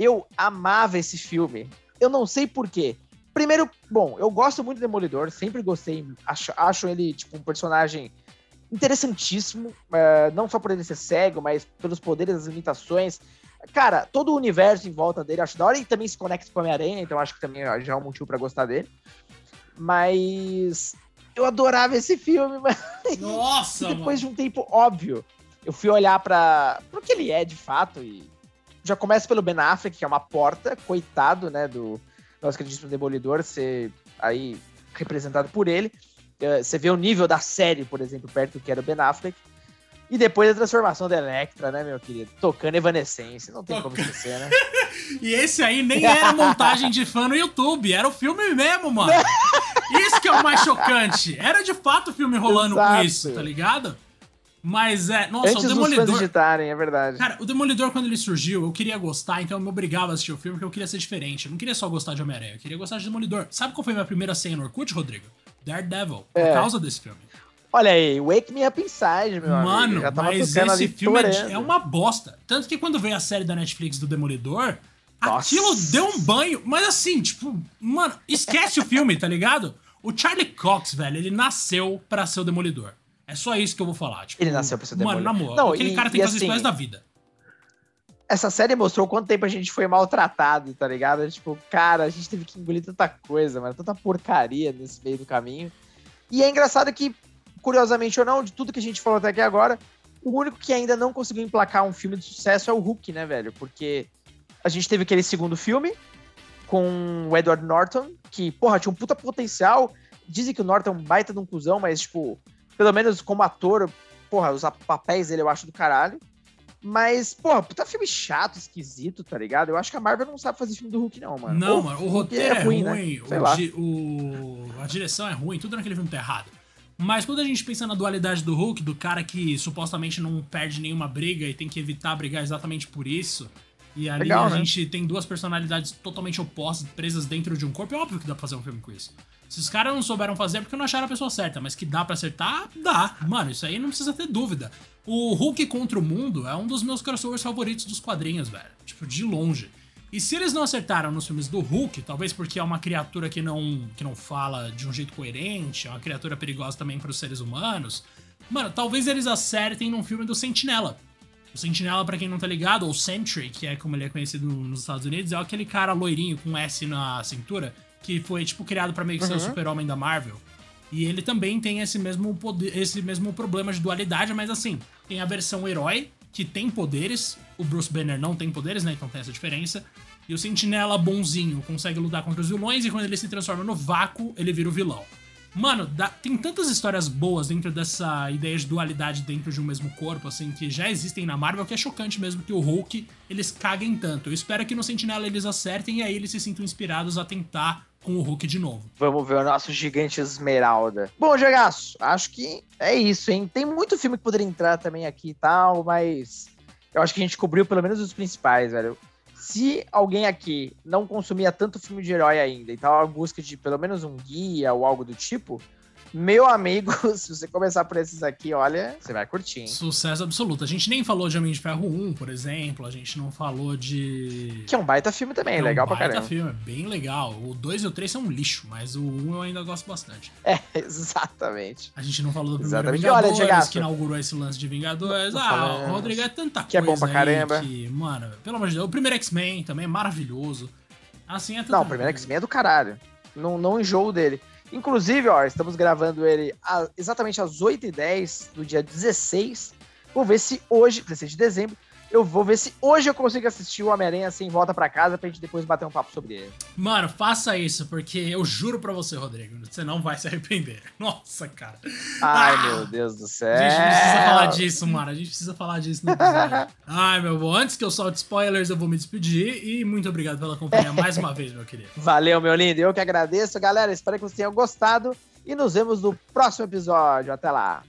Speaker 2: Eu amava esse filme. Eu não sei porquê. Primeiro, bom, eu gosto muito do Demolidor, sempre gostei. Acho, acho ele, tipo, um personagem interessantíssimo. eh, não só por ele ser cego, mas pelos poderes, as limitações. Cara, todo o universo em volta dele, acho da hora. E também se conecta com a Homem-Aranha, então acho que também já é um motivo pra gostar dele. Mas eu adorava esse filme, mas
Speaker 1: Nossa,
Speaker 2: depois
Speaker 1: mano.
Speaker 2: de um tempo óbvio, eu fui olhar para o que ele é de fato e já começa pelo Ben Affleck, que é uma porta, coitado, né, do nosso queridíssimo Demolidor ser aí representado por ele. Eh, Você vê o nível da série, por exemplo, perto do que era o Ben Affleck. E depois a transformação da Electra, né, meu querido? Tocando Evanescence, não tem como
Speaker 1: Toca-
Speaker 2: esquecer, né?
Speaker 1: E esse aí nem era montagem de fã no YouTube, era o filme mesmo, mano. Isso que é o mais chocante. Era de fato o filme rolando com
Speaker 2: Exato.
Speaker 1: isso, tá ligado? Mas é. Nossa,
Speaker 2: Antes
Speaker 1: o Demolidor.
Speaker 2: digitarem, é verdade.
Speaker 1: Cara, o Demolidor, quando ele surgiu, eu queria gostar, então eu me obrigava a assistir o filme, porque eu queria ser diferente. Eu não queria só gostar de Homem-Aranha, eu queria gostar de Demolidor. Sabe qual foi a minha primeira senha no Orkut, Rodrigo? Daredevil. Por
Speaker 2: É.
Speaker 1: causa desse filme.
Speaker 2: Olha aí, Wake Me Up Inside, meu amigo.
Speaker 1: Mano,
Speaker 2: Já tava
Speaker 1: mas esse filme é, é uma bosta. Tanto que quando veio a série da Netflix do Demolidor,
Speaker 2: Nossa.
Speaker 1: aquilo deu um banho. Mas assim, tipo, mano, esquece o filme, tá ligado? O Charlie Cox, velho, ele nasceu pra ser o Demolidor. É só isso que eu vou falar. Tipo,
Speaker 2: Ele nasceu pra ser o
Speaker 1: Mano, na moral,
Speaker 2: Não,
Speaker 1: aquele
Speaker 2: e-
Speaker 1: cara tem que fazer
Speaker 2: assim,
Speaker 1: resto da vida.
Speaker 2: essa série mostrou quanto tempo a gente foi maltratado, tá ligado? Tipo, cara, a gente teve que engolir tanta coisa, mano, tanta porcaria nesse meio do caminho. E é engraçado que, curiosamente ou não, de tudo que a gente falou até aqui agora, o único que ainda não conseguiu emplacar um filme de sucesso é o Hulk, né, velho? Porque a gente teve aquele segundo filme com o Edward Norton, que, porra, tinha um puta potencial. Dizem que o Norton é um baita de um cuzão, mas, tipo, pelo menos como ator, porra, os papéis dele eu acho do caralho. Mas, porra, puta filme chato, esquisito, tá ligado? Eu acho que a Marvel não sabe fazer filme do Hulk, não, mano.
Speaker 1: Não,
Speaker 2: Ou
Speaker 1: mano, o roteiro é ruim,
Speaker 2: né?
Speaker 1: o
Speaker 2: Sei lá.
Speaker 1: di- o- a direção é ruim, tudo naquele filme tá errado. Mas quando a gente pensa na dualidade do Hulk, do cara que supostamente não perde nenhuma briga e tem que evitar brigar exatamente por isso, e ali
Speaker 2: Legal,
Speaker 1: a
Speaker 2: né?
Speaker 1: gente tem duas personalidades totalmente opostas, presas dentro de um corpo, é óbvio que dá pra fazer um filme com isso. Se os caras não souberam fazer é porque não acharam a pessoa certa, mas que dá pra acertar, dá. Mano, isso aí não precisa ter dúvida. O Hulk contra o mundo é um dos meus crossovers favoritos dos quadrinhos, velho. Tipo, de longe. E se eles não acertaram nos filmes do Hulk, talvez porque é uma criatura que não, que não fala de um jeito coerente, é uma criatura perigosa também para os seres humanos, mano, talvez eles acertem num filme do Sentinela. O Sentinela, pra quem não tá ligado, ou Sentry, que é como ele é conhecido nos Estados Unidos, é aquele cara loirinho com S na cintura, que foi, tipo, criado pra meio que ser o
Speaker 2: Uhum.
Speaker 1: super-homem da Marvel. E ele também tem esse mesmo, poder, esse mesmo problema de dualidade, mas assim, tem a versão herói, que tem poderes, o Bruce Banner não tem poderes, né? Então tem essa diferença. E o Sentinela bonzinho consegue lutar contra os vilões, e quando ele se transforma no vácuo, ele vira o vilão. Mano, dá- tem tantas histórias boas dentro dessa ideia de dualidade dentro de um mesmo corpo, assim, que já existem na Marvel, que é chocante mesmo que o Hulk, eles caguem tanto. Eu espero que no Sentinela eles acertem e aí eles se sintam inspirados a tentar com o Hulk de novo.
Speaker 2: Vamos ver o nosso gigante Esmeralda. Bom, Jogaço, acho que é isso, hein? Tem muito filme que poderia entrar também aqui e tal, mas eu acho que a gente cobriu pelo menos os principais, velho. Se alguém aqui não consumia tanto filme de herói ainda e tava em busca de pelo menos um guia ou algo do tipo, meu amigo, se você começar por esses aqui, olha, você vai curtir. Hein?
Speaker 1: Sucesso absoluto. A gente nem falou de Homem de Ferro 1, por exemplo. A gente não falou de.
Speaker 2: Que é um baita filme também, é legal um pra caramba. baita
Speaker 1: filme, é bem legal. O 2 e o 3 são um lixo, mas o 1 eu ainda gosto bastante.
Speaker 2: É, exatamente.
Speaker 1: A gente não falou do primeiro exatamente. Vingadores, olha, que inaugurou esse lance de Vingadores. Ah, o Rodrigo é tanta
Speaker 2: que
Speaker 1: coisa.
Speaker 2: Que é bom pra caramba.
Speaker 1: Que, mano, pelo amor de Deus. O primeiro X-Men também é maravilhoso. Assim é.
Speaker 2: Não, o primeiro X-Men é do caralho. Não, não enjoo dele. Inclusive, ó, estamos gravando ele a, exatamente às 8h10 do dia 16. Vou ver se hoje, 16 de dezembro, eu vou ver se hoje eu consigo assistir o Homem-Aranha sem volta para casa pra gente depois bater um papo sobre ele.
Speaker 1: Mano, faça isso, porque eu juro pra você, Rodrigo, você não vai se arrepender. Nossa, cara.
Speaker 2: Ai, ah! meu Deus do céu. A
Speaker 1: gente precisa falar disso, mano. A gente precisa falar disso no episódio. Ai, meu bom, antes que eu solte spoilers, eu vou me despedir e muito obrigado pela companhia mais uma vez, meu querido.
Speaker 2: Valeu, meu lindo. Eu que agradeço, galera. Espero que vocês tenham gostado e nos vemos no próximo episódio. Até lá.